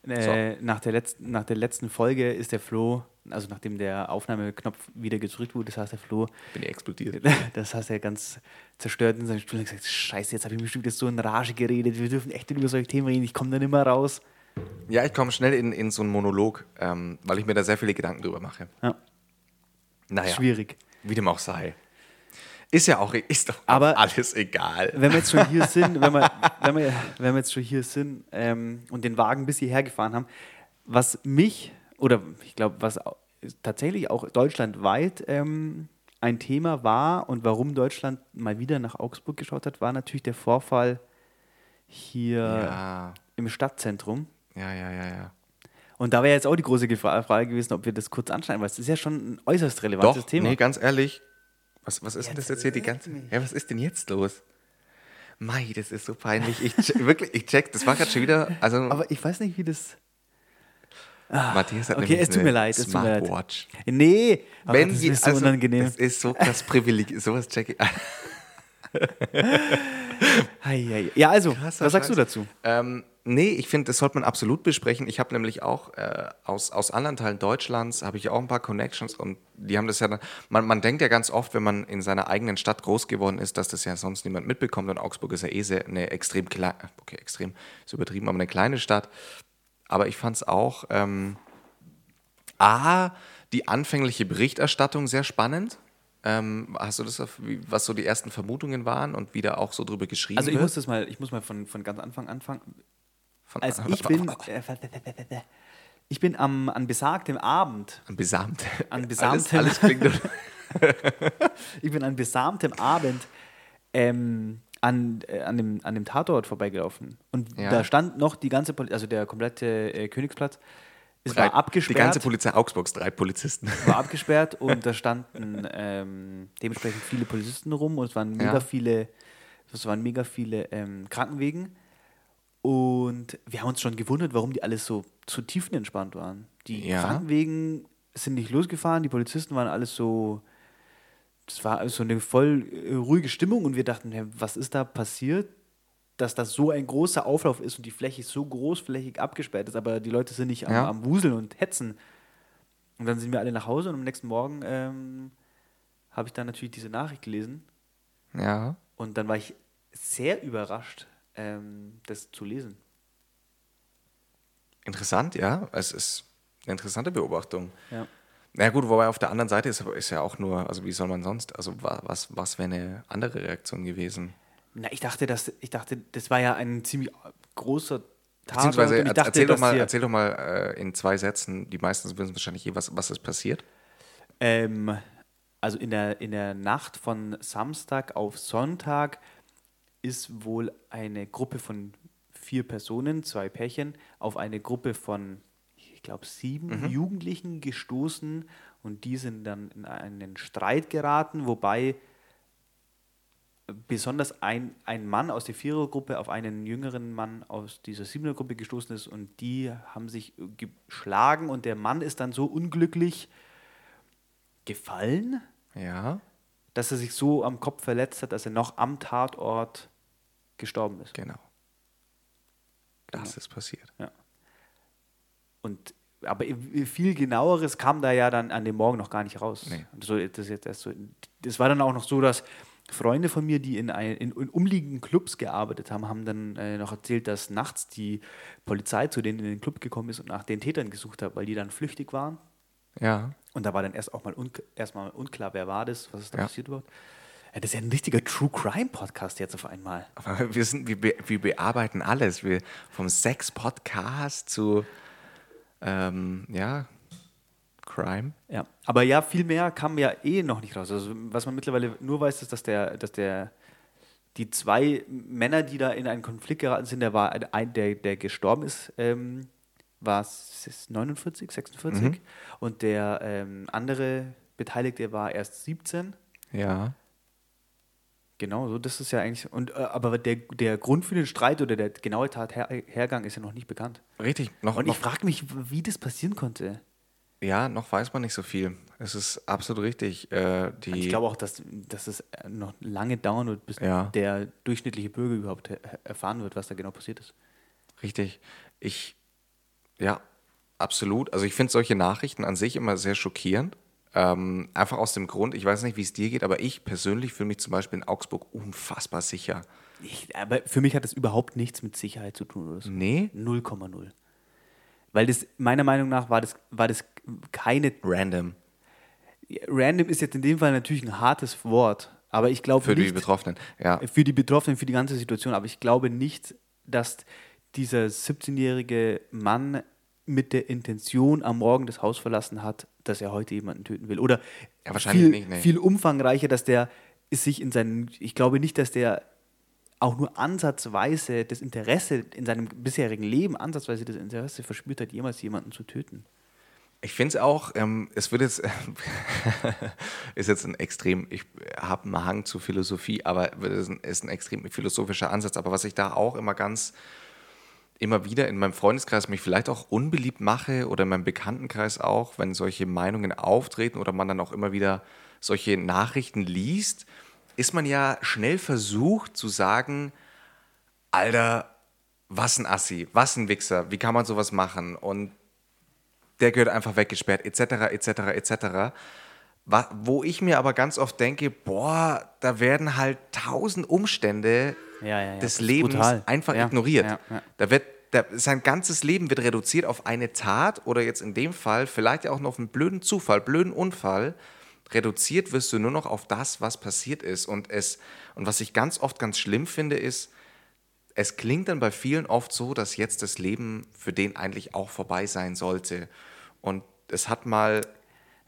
Äh, nach, der letzten, nach der letzten Folge ist der Flo, also nachdem der Aufnahmeknopf wieder gedrückt wurde, das heißt der Flo, Bin ich explodiert. das heißt er ganz zerstört in seinem Stuhl und gesagt, scheiße, jetzt habe ich bestimmt jetzt so in Rage geredet, wir dürfen echt nicht über solche Themen reden, ich komme da nicht mehr raus. Ja, ich komme schnell in, in so einen Monolog, ähm, weil ich mir da sehr viele Gedanken drüber mache. Ja, Naja, schwierig. wie dem auch sei. Ist ja auch, ist doch Aber- alles egal. Wenn wir jetzt schon hier sind, wenn wir, wenn wir, wenn wir jetzt schon hier sind ähm, und den Wagen bis hierher gefahren haben, was mich, oder ich glaube, was tatsächlich auch deutschlandweit ähm, ein Thema war und warum Deutschland mal wieder nach Augsburg geschaut hat, war natürlich der Vorfall hier Ja, im Stadtzentrum. ja, ja, ja, ja. Und da wäre jetzt auch die große Frage gewesen, ob wir das kurz anschneiden, weil es ist ja schon ein äußerst relevantes Doch, Thema. nee, ganz ehrlich. Was, was ist denn Jetzt das jetzt hier die ganze. mich. Ja, was ist denn jetzt los? Mai, das ist so peinlich. Ich check, wirklich, ich check, das war gerade schon wieder. Also, Aber ich weiß nicht, wie das. Matthias hat okay, nämlich es tut mir leid, es tut mir leid. Smartwatch. Nee, aber Wenn das je- ist so also, unangenehm. Das ist so krass Privileg. Sowas check ich. Ja, also, Krasser was sagst du dazu? Ähm, nee, ich finde, das sollte man absolut besprechen. Ich habe nämlich auch äh, aus, aus anderen Teilen Deutschlands, habe ich auch ein paar Connections und die haben das ja dann, man, man denkt ja ganz oft, wenn man in seiner eigenen Stadt groß geworden ist, dass das ja sonst niemand mitbekommt und Augsburg ist ja eh sehr, eine extrem kleine, okay, extrem, ist übertrieben, aber eine kleine Stadt. Aber ich fand es auch, ähm, A, die anfängliche Berichterstattung sehr spannend. Ähm, hast du das, was so die ersten Vermutungen waren und wie da auch so drüber geschrieben Also ich wird? muss das mal, ich muss mal von, von ganz Anfang anfangen. Von- Als ich bin, äh, ich bin am, an besagtem Abend, An besamt. An Alles, besamtem- alles klingt. ich bin an besamtem Abend ähm, an, äh, an, dem, an dem Tatort vorbeigelaufen. Und Ja. da stand noch die ganze, Poli also der komplette äh, Königsplatz, es Drei- war abgesperrt. Die ganze Polizei Augsburgs, drei Polizisten. war abgesperrt und da standen ähm, dementsprechend viele Polizisten rum und es waren mega Ja. viele, es waren mega viele ähm, Krankenwegen. Und wir haben uns schon gewundert, warum die alles so, so tiefenentspannt waren. Die Ja. Krankenwegen sind nicht losgefahren, die Polizisten waren alles so, das war so eine voll äh, ruhige Stimmung und wir dachten, was ist da passiert, dass das so ein großer Auflauf ist und die Fläche so großflächig abgesperrt ist, aber die Leute sind nicht am, Ja. am Wuseln und hetzen. Und dann sind wir alle nach Hause und am nächsten Morgen ähm, habe ich dann natürlich diese Nachricht gelesen Ja. und dann war ich sehr überrascht, ähm, das zu lesen. Interessant, ja. Es ist eine interessante Beobachtung. Ja. Na gut, wobei auf der anderen Seite ist, ist ja auch nur, also wie soll man sonst, also wa- was, was wäre eine andere Reaktion gewesen? Na, ich dachte, dass, ich dachte, das war ja ein ziemlich großer Tatort. Beziehungsweise dachte, erzähl, doch mal, erzähl doch mal äh, in zwei Sätzen, die meisten wissen wahrscheinlich eh, was, was ist passiert. Ähm, also in der, in der Nacht von Samstag auf Sonntag ist wohl eine Gruppe von vier Personen, zwei Pärchen, auf eine Gruppe von, ich glaube, sieben Jugendlichen gestoßen und die sind dann in einen Streit geraten, wobei besonders ein, ein Mann aus der Vierergruppe auf einen jüngeren Mann aus dieser Siebenergruppe gestoßen ist und die haben sich geschlagen und der Mann ist dann so unglücklich gefallen, Ja, dass er sich so am Kopf verletzt hat, dass er noch am Tatort gestorben ist. genau. Das Genau. ist passiert. Und aber viel genaueres kam da ja dann an dem Morgen noch gar nicht raus. Nee. So, das, jetzt erst so, das war dann auch noch so, dass Freunde von mir, die in, ein, in, in umliegenden Clubs gearbeitet haben, haben dann äh, noch erzählt, dass nachts die Polizei zu denen in den Club gekommen ist und nach den Tätern gesucht hat, weil die dann flüchtig waren. Ja, Und da war dann erst auch mal, unk erstmal unklar, wer war das, was ist da Ja. passiert überhaupt. Ja, das ist ja ein richtiger True Crime Podcast jetzt auf einmal. aber wir, sind, wir, be- wir bearbeiten alles. Wir, vom Sex-Podcast zu, ähm, ja, Crime. Ja, aber ja, viel mehr kam ja eh noch nicht raus. Also, was man mittlerweile nur weiß, ist, dass der, dass der, die zwei Männer, die da in einen Konflikt geraten sind, der war ein- der, der gestorben ist, ähm, war es 49, 46 und der ähm, andere Beteiligte war erst 17. Ja. Genau, so das ist ja eigentlich. Und äh, aber der, der Grund für den Streit oder der genaue Tathergang ist ja noch nicht bekannt. Richtig. Noch, Und ich frage mich, wie das passieren konnte. ja, noch weiß man nicht so viel. Es ist absolut richtig. Äh, die, Ich glaube auch, dass, dass es noch lange dauern wird, bis Ja. der durchschnittliche Bürger überhaupt er- erfahren wird, was da genau passiert ist. Richtig. Ich, ja, absolut. Also ich finde solche Nachrichten an sich immer sehr schockierend. Ähm, einfach aus dem Grund, ich weiß nicht, wie es dir geht, aber ich persönlich fühle mich zum Beispiel in Augsburg unfassbar sicher. Ich, aber für mich hat das überhaupt nichts mit Sicherheit zu tun oder so. Nee? 0,0. Weil das, meiner Meinung nach, war das, war das keine. Random. Random ist jetzt in dem Fall natürlich ein hartes Wort, aber ich glaube Für die nicht. Betroffenen. Ja. Für die Betroffenen, für die ganze Situation. Aber ich glaube nicht, dass dieser 17-jährige Mann mit der Intention am Morgen das Haus verlassen hat, dass er heute jemanden töten will. Oder Ja, wahrscheinlich viel, nicht, nee. viel umfangreicher, dass der sich in seinen, ich glaube nicht, dass der auch nur ansatzweise das Interesse in seinem bisherigen Leben, ansatzweise das Interesse verspürt hat, jemals jemanden zu töten. Ich finde es auch, ähm, es wird jetzt, ist jetzt ein extrem, ich habe einen Hang zu Philosophie, aber es ist ein, ist ein extrem philosophischer Ansatz. Aber was ich da auch immer ganz, immer wieder in meinem Freundeskreis mich vielleicht auch unbeliebt mache oder in meinem Bekanntenkreis auch, wenn solche Meinungen auftreten oder man dann auch immer wieder solche Nachrichten liest, ist man ja schnell versucht zu sagen, Alter, was ein Assi, was ein Wichser, wie kann man sowas machen? Und der gehört einfach weggesperrt, etc., etc., etc. Wo ich mir aber ganz oft denke, boah, da werden halt tausend Umstände Ja, ja, des Lebens brutal. einfach ignoriert. Da wird, da, sein ganzes Leben wird reduziert auf eine Tat oder jetzt in dem Fall vielleicht auch noch auf einen blöden Zufall, blöden Unfall. Reduziert wirst du nur noch auf das, was passiert ist. Und, es, und was ich ganz oft ganz schlimm finde, ist, es klingt dann bei vielen oft so, dass jetzt das Leben für den eigentlich auch vorbei sein sollte. Und es hat mal,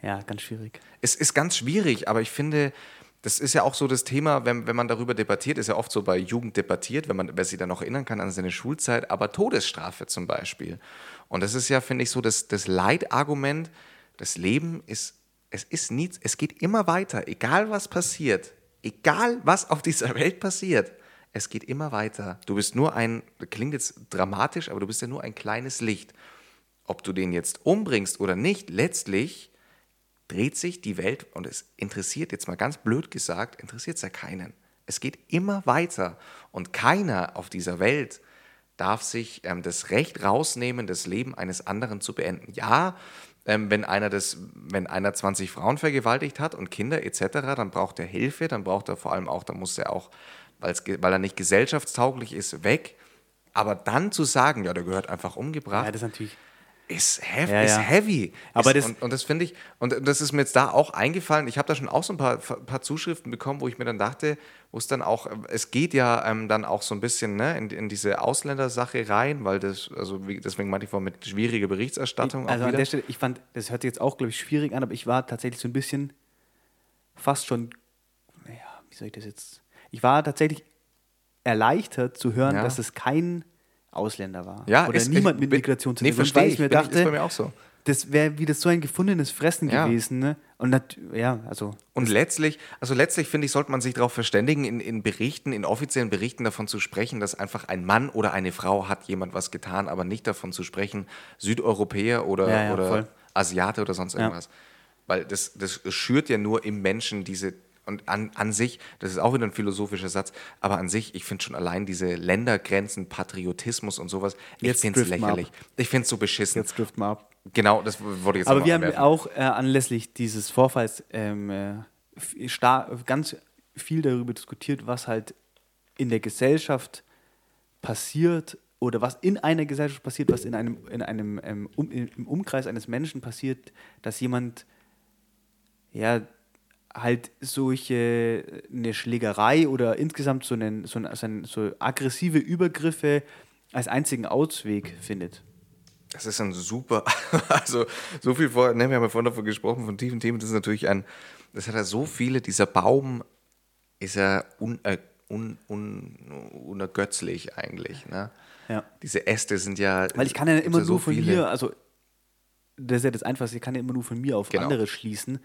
Ja, ganz schwierig. es ist ganz schwierig, aber ich finde, das ist ja auch so das Thema, wenn, wenn man darüber debattiert, ist ja oft so bei Jugend debattiert, wenn man wer sich dann noch erinnern kann an seine Schulzeit, aber Todesstrafe zum Beispiel. Und das ist ja, finde ich, so das, das Leitargument, das Leben ist, es ist nichts, es geht immer weiter, egal was passiert, egal was auf dieser Welt passiert, es geht immer weiter. Du bist nur ein, klingt jetzt dramatisch, aber du bist ja nur ein kleines Licht. Ob du den jetzt umbringst oder nicht, letztlich dreht sich die Welt und es interessiert, jetzt mal ganz blöd gesagt, interessiert es ja keinen. Es geht immer weiter und keiner auf dieser Welt darf sich ähm, das Recht rausnehmen, das Leben eines anderen zu beenden. Ja, ähm, wenn, einer das, wenn einer 20 Frauen vergewaltigt hat und Kinder etc., dann braucht er Hilfe, dann braucht er vor allem auch, dann muss er auch, weil er nicht gesellschaftstauglich ist, weg. Aber dann zu sagen, ja, der gehört einfach umgebracht, Ja, das ist natürlich. Ist, hev Ja, ist ja. heavy. Aber ist, das- und, und das finde ich, und das ist mir jetzt da auch eingefallen. Ich habe da schon auch so ein paar, paar Zuschriften bekommen, wo ich mir dann dachte, wo es dann auch, es geht ja ähm, dann auch so ein bisschen ne, in, in diese Ausländersache rein, weil das, also wie, deswegen meinte ich vorhin mit schwieriger Berichterstattung Also auch an der Stelle, ich fand, das hört sich jetzt auch, glaube ich, schwierig an, aber ich war tatsächlich so ein bisschen fast schon, naja, wie soll ich das jetzt? Ich war tatsächlich erleichtert zu hören, Ja. dass es kein Ausländer war. Ja, Oder ist- niemand ich mit Migrationshintergrund. nee, verstehe ich. mir Bin ich- dachte, ist bei mir auch so. das wäre wieder so ein gefundenes Fressen Ja. gewesen. Ne? Und nat- ja, also Und letztlich, also letztlich finde ich, sollte man sich darauf verständigen, in, in Berichten, in offiziellen Berichten davon zu sprechen, dass einfach ein Mann oder eine Frau hat jemand was getan, aber nicht davon zu sprechen, Südeuropäer oder, Ja, ja, oder voll. Asiate oder sonst irgendwas. Weil das, das schürt ja nur im Menschen diese, und an, an sich, das ist auch wieder ein philosophischer Satz, aber an sich, ich finde schon allein diese Ländergrenzen, Patriotismus und sowas, ich Jetzt finde es lächerlich. Ich finde es so beschissen. jetzt driften wir ab. Genau, das ich jetzt Aber wir mal haben auch äh, anlässlich dieses Vorfalls ähm, äh, ganz viel darüber diskutiert, was halt in der Gesellschaft passiert oder was in einer Gesellschaft passiert, was in einem, in einem ähm, um, im Umkreis eines Menschen passiert, dass jemand ja halt solche eine Schlägerei oder insgesamt so, einen, so, einen, so, aggressive Übergriffe als einzigen Ausweg findet. Das ist ein super, also so viel vor, ne, wir haben ja vorhin davon gesprochen, von tiefen Themen, das ist natürlich ein, das hat ja so viele, dieser Baum ist ja un, äh, un, un, unergötzlich eigentlich, ne? Ja. Diese Äste sind ja, Weil ich kann ja immer so nur von viele. mir, also das ist ja das Einfachste, ich kann ja immer nur von mir auf Genau. andere schließen.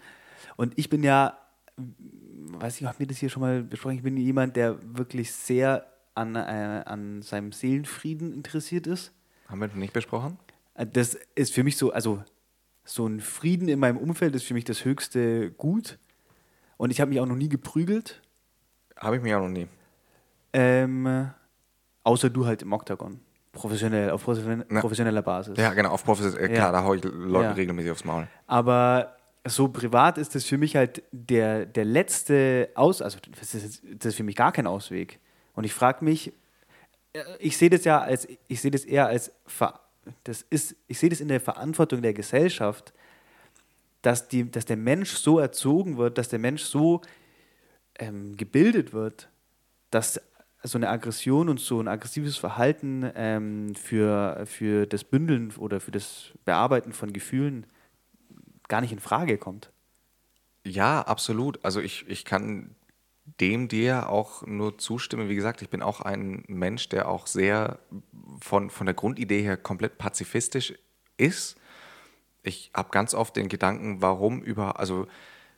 Und ich bin ja, weiß ich, haben wir das hier schon mal besprochen, ich bin jemand, der wirklich sehr an, äh, an seinem Seelenfrieden interessiert ist. Haben wir noch nicht besprochen? Äh, Das ist für mich so, also so ein Frieden in meinem Umfeld ist für mich das höchste Gut. Und ich habe mich auch noch nie geprügelt, Habe ich mich auch noch nie. ähm, außer du halt im Oktagon. Professionell, auf professioneller Basis. Ja, genau, auf Professor, äh, klar, Ja. da hau ich Leuten Ja. regelmäßig aufs Maul. Aber so privat ist das für mich halt der, der letzte Aus, also das ist, das ist für mich gar kein Ausweg. Und ich frage mich, äh, ich sehe das ja als, ich sehe das eher als, das ist, ich sehe das in der Verantwortung der Gesellschaft, dass, die, dass der Mensch so erzogen wird, dass der Mensch so ähm, gebildet wird, dass so eine Aggression und so ein aggressives Verhalten ähm, für, für das Bündeln oder für das Bearbeiten von Gefühlen gar nicht in Frage kommt. Ja, absolut. Also ich, ich kann dem dir auch nur zustimmen. Wie gesagt, ich bin auch ein Mensch, der auch sehr von, von der Grundidee her komplett pazifistisch ist. Ich habe ganz oft den Gedanken, warum über, also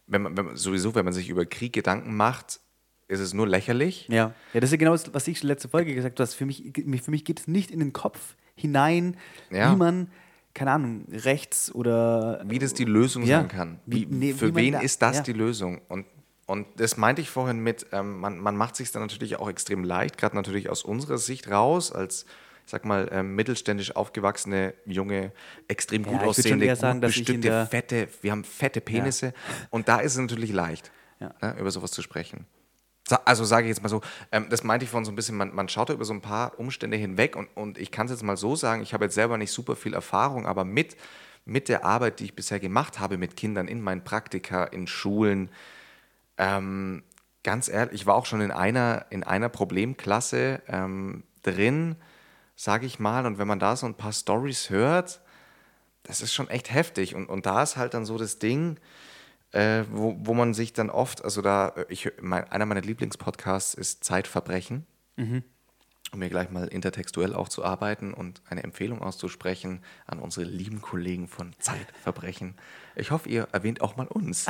wenn man, wenn man sowieso, wenn man sich über Krieg Gedanken macht, ist es nur lächerlich. Ja. Ja, das ist ja genau das, was ich letzte Folge gesagt habe. Für mich, für mich geht es nicht in den Kopf hinein, Ja. wie man, keine Ahnung, rechts oder wie das die Lösung Ja. sein kann. Wie- nee, für wen da- ist das ja. die Lösung? Und, und das meinte ich vorhin mit, ähm, man, man macht sich dann natürlich auch extrem leicht, gerade natürlich aus unserer Sicht raus, als, ich sag mal, ähm, mittelständisch aufgewachsene, junge, extrem Ja, gut schon aussehende, sagen, gut in bestückte, fette, wir haben fette Penisse. Und da ist es natürlich leicht, Ja. ne, über sowas zu sprechen. Also sage ich jetzt mal so, ähm, das meinte ich vorhin so ein bisschen, man, man schaut da über so ein paar Umstände hinweg und, und ich kann es jetzt mal so sagen, ich habe jetzt selber nicht super viel Erfahrung, aber mit, mit der Arbeit, die ich bisher gemacht habe mit Kindern in meinen Praktika, in Schulen, ähm, ganz ehrlich, ich war auch schon in einer, in einer Problemklasse ähm, drin, sage ich mal, und wenn man da so ein paar Stories hört, das ist schon echt heftig. Und, und da ist halt dann so das Ding, äh, wo, wo man sich dann oft, also da, äh, ich, mein, einer meiner Lieblingspodcasts ist Zeitverbrechen. Um mir gleich mal intertextuell auch zu arbeiten und eine Empfehlung auszusprechen an unsere lieben Kollegen von Zeitverbrechen. Ich hoffe, ihr erwähnt auch mal uns.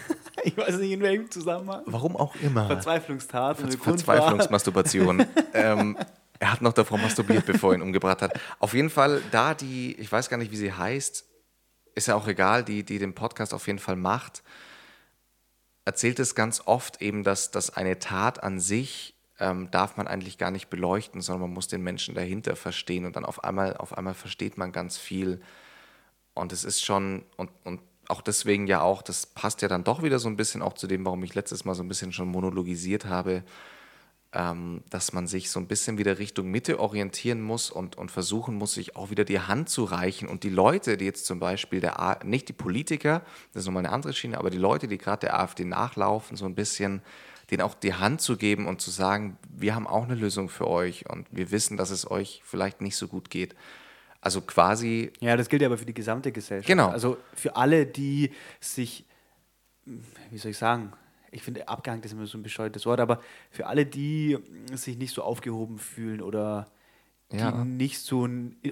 ich weiß nicht in welchem Zusammenhang. Warum auch immer. Verzweiflungstat. war- Verzweiflungsmasturbation. ähm, er hat noch davor masturbiert, bevor er ihn umgebracht hat. Auf jeden Fall, da die, ich weiß gar nicht, wie sie heißt, ist ja auch egal, die, die den Podcast auf jeden Fall macht, erzählt es ganz oft eben, dass, dass eine Tat an sich ähm, darf man eigentlich gar nicht beleuchten, sondern man muss den Menschen dahinter verstehen und dann auf einmal, auf einmal versteht man ganz viel. Und es ist schon, und, und auch deswegen ja auch, das passt ja dann doch wieder so ein bisschen auch zu dem, warum ich letztes Mal so ein bisschen schon monologisiert habe, ähm, dass man sich so ein bisschen wieder Richtung Mitte orientieren muss und, und versuchen muss, sich auch wieder die Hand zu reichen. Und die Leute, die jetzt zum Beispiel, der A nicht die Politiker, das ist nochmal eine andere Schiene, aber die Leute, die gerade der AfD nachlaufen, so ein bisschen denen auch die Hand zu geben und zu sagen, wir haben auch eine Lösung für euch und wir wissen, dass es euch vielleicht nicht so gut geht. Also quasi, Ja, das gilt ja aber für die gesamte Gesellschaft. Genau. Also für alle, die sich, wie soll ich sagen, ich finde, abgehängt ist immer so ein bescheuertes Wort, aber für alle, die sich nicht so aufgehoben fühlen oder Ja. die nicht so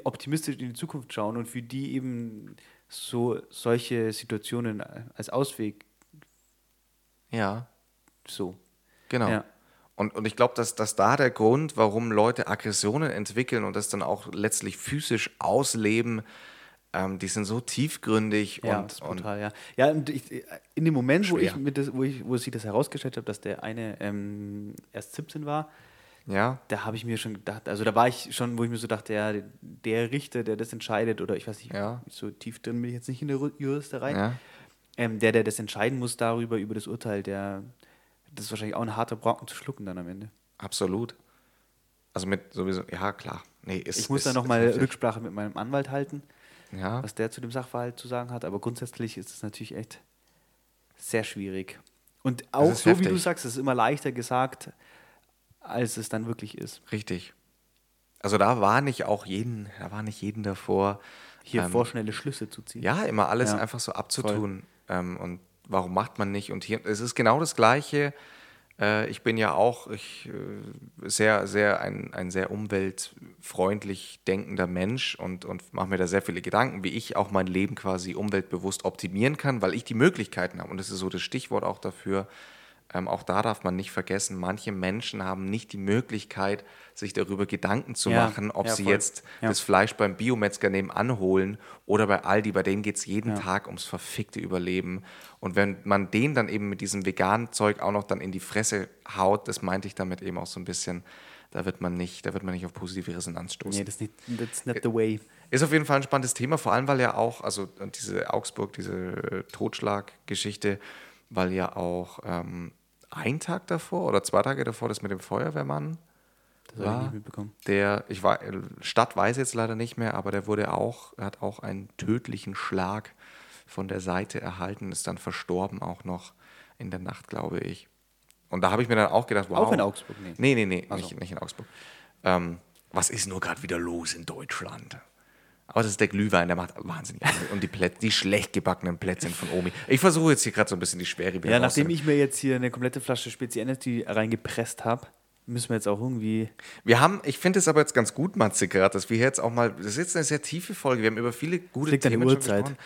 optimistisch in die Zukunft schauen und für die eben so solche Situationen als Ausweg Ja, so. genau. Ja. Und, und ich glaube, dass, dass da der Grund, warum Leute Aggressionen entwickeln und das dann auch letztlich physisch ausleben, ähm, die sind so tiefgründig Ja, und, ist und brutal, ja. Ja, und ich, in dem Moment, wo ich, mit das, wo ich wo sich das herausgestellt habe, dass der eine ähm, erst 17 war, ja, da habe ich mir schon gedacht, also da war ich schon, wo ich mir so dachte, ja, der Richter, der das entscheidet, oder ich weiß nicht, Ja. so tief drin bin ich jetzt nicht in der Juristerei, ja, ähm, der, der das entscheiden muss darüber, über das Urteil, der, das ist wahrscheinlich auch ein harter Brocken zu schlucken dann am Ende. absolut. Also mit sowieso, ja klar. Nee, ist, Ich muss ist, da nochmal. Rücksprache mit meinem Anwalt halten, Ja, was der zu dem Sachverhalt zu sagen hat, aber grundsätzlich ist es natürlich echt sehr schwierig. Und auch so, wie du heftig. sagst, es ist immer leichter gesagt, als es dann wirklich ist. richtig. Also da war nicht auch jeden, da war nicht jeden davor, Hier Ähm, vorschnelle Schlüsse zu ziehen. Ja, immer alles Ja, einfach so abzutun. Ähm, und warum macht man nicht? Und hier, es ist genau das Gleiche. Äh, ich bin ja auch ich, äh, sehr, sehr ein, ein sehr umweltfreundlich denkender Mensch und, und mache mir da sehr viele Gedanken, wie ich auch mein Leben quasi umweltbewusst optimieren kann, weil ich die Möglichkeiten habe. Und das ist so das Stichwort auch dafür. Ähm, auch da darf man nicht vergessen, manche Menschen haben nicht die Möglichkeit, sich darüber Gedanken zu Ja, machen, ob ja, sie voll. jetzt Ja. das Fleisch beim Biometzger nebenan holen oder bei Aldi, bei denen geht es jeden. Tag ums verfickte Überleben. Und wenn man den dann eben mit diesem veganen Zeug auch noch dann in die Fresse haut, das meinte ich damit eben auch so ein bisschen, da wird man nicht, da wird man nicht auf positive Resonanz stoßen. Nee, das ist nicht, that's not the way. Ist auf jeden Fall ein spannendes Thema, vor allem weil ja auch, also diese Augsburg, diese äh, Totschlaggeschichte, weil ja auch ähm, ein Tag davor oder zwei Tage davor das mit dem Feuerwehrmann Das ich war, nicht mitbekommen. der, ich war, Stadt weiß jetzt leider nicht mehr, aber der wurde auch, hat auch einen tödlichen Schlag von der Seite erhalten, ist dann verstorben auch noch in der Nacht, glaube ich. Und da habe ich mir dann auch gedacht, wow. Auch in Augsburg? Nee. Nee, nee, nee, so. nicht, nicht in Augsburg. Ähm, was ist nur gerade wieder los in Deutschland? Aber das ist der Glühwein, der macht wahnsinnig. Und die, Plätze, die schlecht gebackenen Plätzchen von Omi. Ich versuche jetzt hier gerade so ein bisschen die Schwere wieder Ja, nachdem ich mir jetzt hier eine komplette Flasche Spezi Energy reingepresst habe, müssen wir jetzt auch irgendwie. Wir haben, ich finde es aber jetzt ganz gut, Matze, gerade, dass wir jetzt auch mal, das ist jetzt eine sehr tiefe Folge, wir haben über viele gute Themen gesprochen.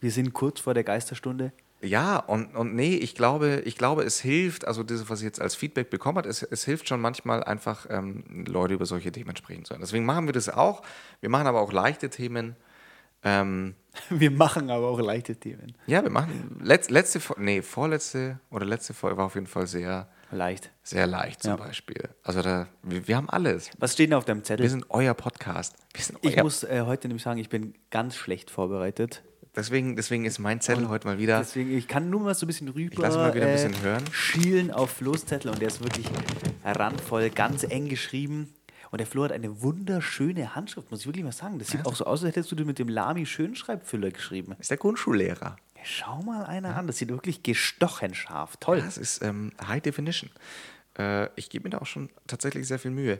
Wir sind kurz vor der Geisterstunde. Ja, und, und nee, ich glaube, ich glaube, es hilft, also das, was ich jetzt als Feedback bekommen habe, es, es hilft schon manchmal einfach, ähm, Leute über solche Themen sprechen zu hören. Deswegen machen wir das auch. Wir machen aber auch leichte Themen. Ähm, Wir machen aber auch leichte Themen. ja, wir machen letz, letzte, nee, vorletzte oder letzte Folge war auf jeden Fall sehr, Leicht. sehr leicht zum Ja. Beispiel. Also da, wir, wir haben alles. Was steht denn auf deinem Zettel? Wir sind euer Podcast. Sind ich euer, muss äh, heute nämlich sagen, ich bin ganz schlecht vorbereitet. Deswegen, deswegen ist mein Zettel heute mal wieder. Deswegen, ich kann nur mal so ein bisschen rüber lass mal wieder ein äh, bisschen hören. schielen auf Flo's Zettel und der ist wirklich randvoll, ganz eng geschrieben. Und der Flo hat eine wunderschöne Handschrift, muss ich wirklich mal sagen. Das sieht auch so aus, als hättest du mit dem Lamy Schönschreibfüller geschrieben. Ist der Grundschullehrer. Ja, schau mal einer an, das sieht wirklich gestochen scharf. Toll. Ja, das ist ähm, High Definition. Äh, ich gebe mir da auch schon tatsächlich sehr viel Mühe.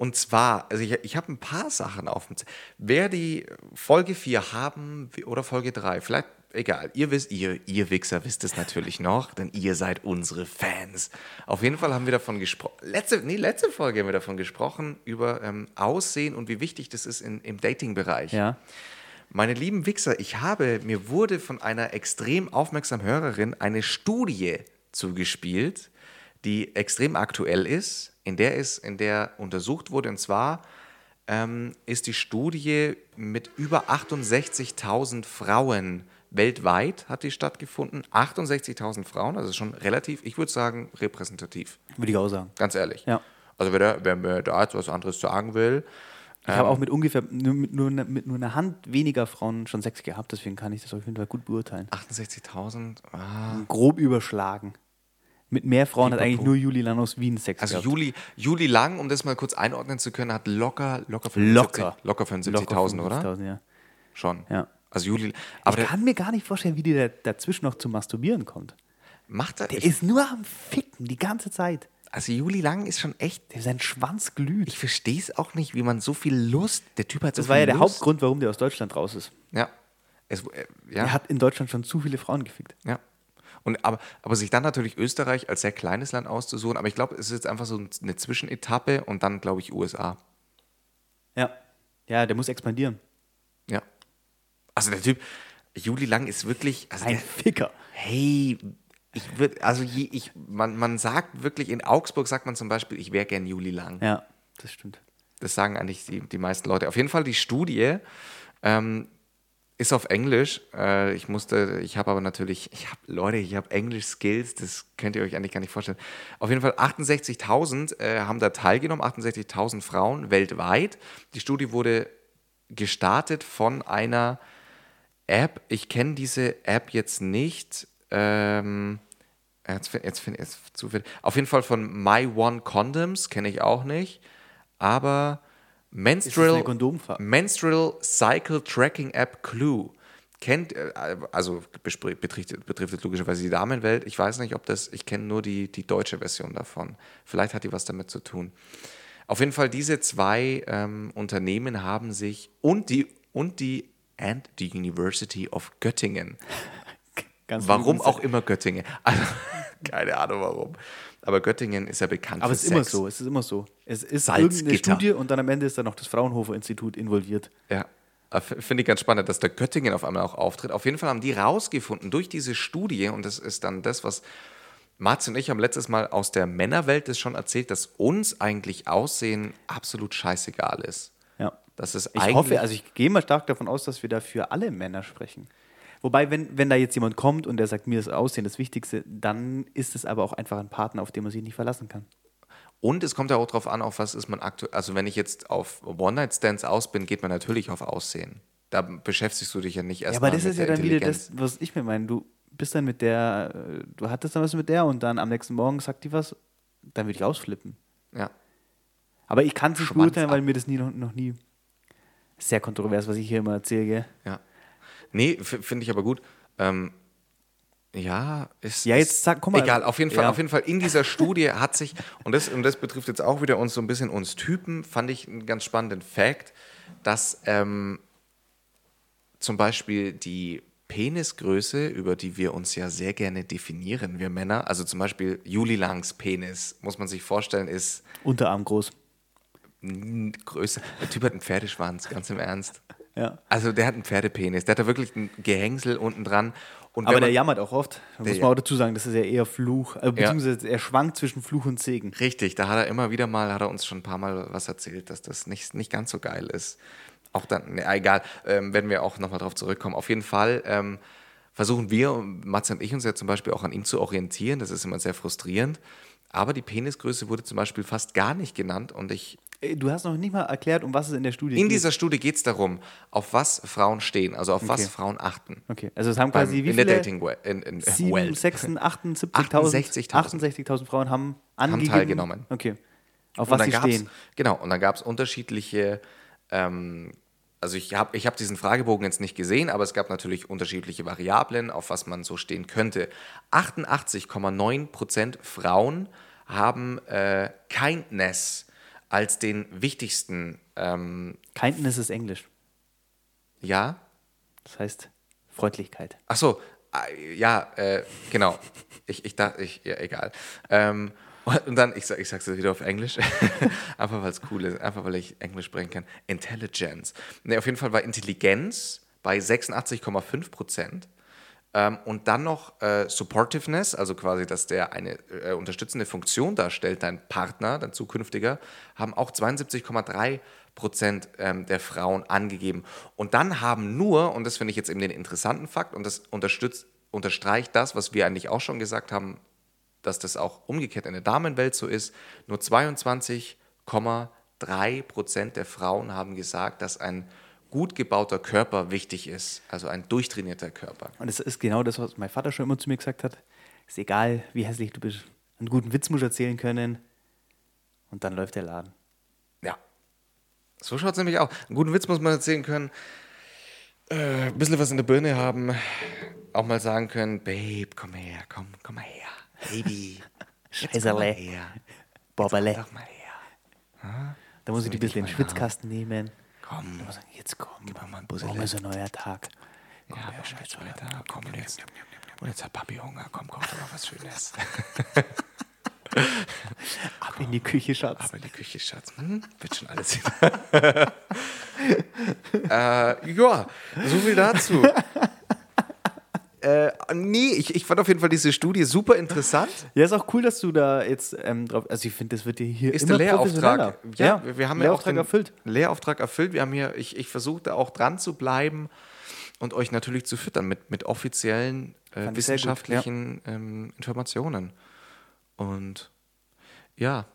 Und zwar, also ich, ich habe ein paar Sachen auf dem Zettel. Wer die Folge 4 haben oder Folge 3, vielleicht, egal, ihr wisst, ihr, ihr Wichser wisst es natürlich noch, denn ihr seid unsere Fans. Auf jeden Fall haben wir davon gesprochen, letzte, nee, letzte Folge haben wir davon gesprochen, über ähm, Aussehen und wie wichtig das ist in, im Dating-Bereich. Ja. Meine lieben Wichser, ich habe, mir wurde von einer extrem aufmerksamen Hörerin eine Studie zugespielt, die extrem aktuell ist, in der es, in der untersucht wurde, und zwar ähm, ist die Studie mit über 68.000 Frauen weltweit hat die stattgefunden. 68.000 Frauen, also schon relativ, ich würde sagen, repräsentativ. Würde ich auch sagen. Ganz ehrlich. Ja. Also wer, da, wer mir da jetzt was anderes sagen will, Ich habe auch mit ungefähr nur mit, nur, mit nur einer Hand weniger Frauen schon Sex gehabt, deswegen kann ich das auf jeden Fall gut beurteilen. 68.000, ah, Grob überschlagen. Mit mehr Frauen hat Pipapo. eigentlich nur Juli Lang aus Wien Sex Also gehabt. Juli, Juli Lang, um das mal kurz einordnen zu können, hat locker, locker 75.000 Locker. locker 75.000, oder? 75.000, Ja. Schon. Ja. Also Juli, aber ich der kann mir gar nicht vorstellen, wie da, dazwischen noch zum Masturbieren kommt. macht er, Der ist nur am Ficken die ganze Zeit. also Juli Lang ist schon echt, Der, sein Schwanz glüht. ich verstehe es auch nicht, wie man so viel Lust, der Typ hat so das viel war ja der Lust. Hauptgrund, warum der aus Deutschland raus ist. Ja. Es, äh, ja. Er hat in Deutschland schon zu viele Frauen gefickt. Ja. Und, aber, aber sich dann natürlich Österreich als sehr kleines Land auszusuchen, aber ich glaube, es ist jetzt einfach so eine Zwischenetappe und dann, glaube ich, USA. Ja. Ja, der muss expandieren. Ja. Also der Typ, Juli Lang ist wirklich. Also Ein der, Ficker. hey, ich würde, also je, ich, man, man sagt wirklich, in Augsburg sagt man zum Beispiel, ich wäre gern Juli Lang. Ja, das stimmt. Das sagen eigentlich die, die meisten Leute. Auf jeden Fall die Studie ähm, ist auf Englisch. Äh, ich musste, ich habe aber natürlich, ich habe Leute, ich habe Englisch-Skills, das könnt ihr euch eigentlich gar nicht vorstellen. Auf jeden Fall 68.000 äh, haben da teilgenommen, 68.000 Frauen weltweit. Die Studie wurde gestartet von einer App. Ich kenne diese App jetzt nicht. Ähm, jetzt finde jetzt find, jetzt zufällig. Auf jeden Fall von My One Condoms kenne ich auch nicht. Aber Menstrual? Menstrual Cycle Tracking App Clue. Kennt, äh, also betrifft, betrifft logischerweise die Damenwelt. Ich weiß nicht, ob das, ich kenne nur die, die deutsche Version davon. Vielleicht hat die was damit zu tun. Auf jeden Fall, diese zwei ähm, Unternehmen haben sich und die, und die and the University of Göttingen. Ganz Warum auch immer Göttingen? Also, keine Ahnung warum. Aber Göttingen ist ja bekannt Aber für es ist immer Sex. so, es ist immer so. Es ist Salzgitter. irgendeine Studie und dann am Ende ist dann noch das Fraunhofer Institut involviert. Ja. F- Finde ich ganz spannend, dass der Göttingen auf einmal auch auftritt. Auf jeden Fall haben die rausgefunden durch diese Studie, und das ist dann das, was Mats und ich haben letztes Mal aus der Männerwelt das schon erzählt, dass uns eigentlich Aussehen absolut scheißegal ist. Ja. Das ist Ich hoffe, also ich gehe mal stark davon aus, dass wir da für alle Männer sprechen. Wobei, wenn, wenn da jetzt jemand kommt und der sagt, mir ist Aussehen das Wichtigste, dann ist es aber auch einfach ein Partner, auf den man sich nicht verlassen kann. Und es kommt ja auch darauf an, auf was ist man aktuell. Also, wenn ich jetzt auf One-Night-Stands aus bin, geht man natürlich auf Aussehen. Da beschäftigst du dich ja nicht erst Ja, aber das ist ja dann wieder das, was ich mir meine. Du bist dann mit der, äh, du hattest dann was mit der und dann am nächsten Morgen sagt die was, dann würde ich ausflippen. Ja. Aber ich kann es nicht beurteilen, weil mir das nie, noch, noch nie. Sehr kontrovers, was ich hier immer erzähle, gell? Ja. Nee, finde ich aber gut. Ähm, ja, ist. Ja, jetzt sag- guck mal. Egal, auf jeden Fall, Ja. auf jeden Fall in dieser Studie hat sich, und das, und das betrifft jetzt auch wieder uns so ein bisschen uns Typen, fand ich einen ganz spannenden Fact, dass ähm, zum Beispiel die Penisgröße, über die wir uns ja sehr gerne definieren, wir Männer, also zum Beispiel Juli Langs Penis, muss man sich vorstellen, ist Unterarm groß. größer. Der Typ hat einen Pferdeschwanz, ganz im Ernst. Ja. Also der hat einen Pferdepenis, der hat da wirklich ein Gehängsel unten dran. Und Aber wenn der man- jammert auch oft. Da muss man auch dazu sagen, das ist ja eher Fluch. Also, Ja. beziehungsweise er schwankt zwischen Fluch und Segen. Richtig, da hat er immer wieder mal, hat er uns schon ein paar Mal was erzählt, dass das nicht, nicht ganz so geil ist. Auch dann, ne, egal, ähm, werden wir auch nochmal drauf zurückkommen. Auf jeden Fall ähm, versuchen wir, Matze und ich, uns ja zum Beispiel auch an ihm zu orientieren. Das ist immer sehr frustrierend. Aber die Penisgröße wurde zum Beispiel fast gar nicht genannt und ich Ey, Du hast noch nicht mal erklärt, um was es in der Studie In geht. dieser Studie geht es darum, auf was Frauen stehen, also auf was Okay. Frauen achten. Okay, also es haben Beim, quasi wie in der viele? Dating Welt. In, in, Sieben, Welt. 76, 78.000 68.000. 68.000 Frauen haben angegeben. teilgenommen. Okay. Auf Und was sie stehen. Genau, und dann gab es unterschiedliche, ähm, also ich habe ich hab diesen Fragebogen jetzt nicht gesehen, aber es gab natürlich unterschiedliche Variablen, auf was man so stehen könnte. 88,9% Frauen haben äh, Kindness als den wichtigsten, ähm, Kindness ist Englisch. ja, Das heißt Freundlichkeit. Ach so, äh, ja, äh, genau. Ich, ich dachte, ich, ja, egal. Ähm, und dann, ich, sag, ich sag's jetzt wieder auf Englisch, einfach weil es cool ist, einfach weil ich Englisch sprechen kann. Intelligence. Nee, auf jeden Fall war Intelligenz bei 86,5 Prozent. Ähm, und dann noch äh, Supportiveness, also quasi, dass der eine äh, unterstützende Funktion darstellt, dein Partner, dein zukünftiger, haben auch 72,3 Prozent ähm, der Frauen angegeben. Und dann haben nur, und das finde ich jetzt eben den interessanten Fakt, und das unterstützt, unterstreicht das, was wir eigentlich auch schon gesagt haben, dass das auch umgekehrt in der Damenwelt so ist, nur 22,3 Prozent der Frauen haben gesagt, dass ein gut gebauter Körper wichtig ist, also ein durchtrainierter Körper. Und das ist genau das, was mein Vater schon immer zu mir gesagt hat. Ist egal, wie hässlich du bist. Einen guten Witz musst du erzählen können. Und dann läuft der Laden. Ja. So schaut es nämlich aus. Einen guten Witz muss man erzählen können. Äh, ein bisschen was in der Birne haben. Auch mal sagen können, Babe, komm her, komm, komm mal her. Baby. komm Scheißerle. her. Bobbele. Doch mal her. Da muss ich die ein bisschen in den Schwitzkasten nehmen. Komm. Jetzt komm. Gib mal ein Bussele. Morgen ist ein neuer Tag. Ja, aber scheiße, Alter. Komm jetzt. Und jetzt hat Papi Hunger. Komm, komm doch mal was Schönes. Ab in die Küche, Schatz. Aber in die Küche, Schatz. Hm, wird schon alles hin. äh, ja, so viel dazu. Äh, nee, ich, ich fand auf jeden Fall diese Studie super interessant. Ja, ist auch cool, dass du da jetzt ähm, drauf. Also ich finde, das wird dir hier Ist immer der Lehrauftrag. professioneller. Ja, wir, wir haben ja auch Lehrauftrag den erfüllt. Lehrauftrag erfüllt. Wir haben hier, ich, ich versuche da auch dran zu bleiben und euch natürlich zu füttern mit, mit offiziellen äh, sehr gut, ja. wissenschaftlichen ähm, Informationen. Und ja,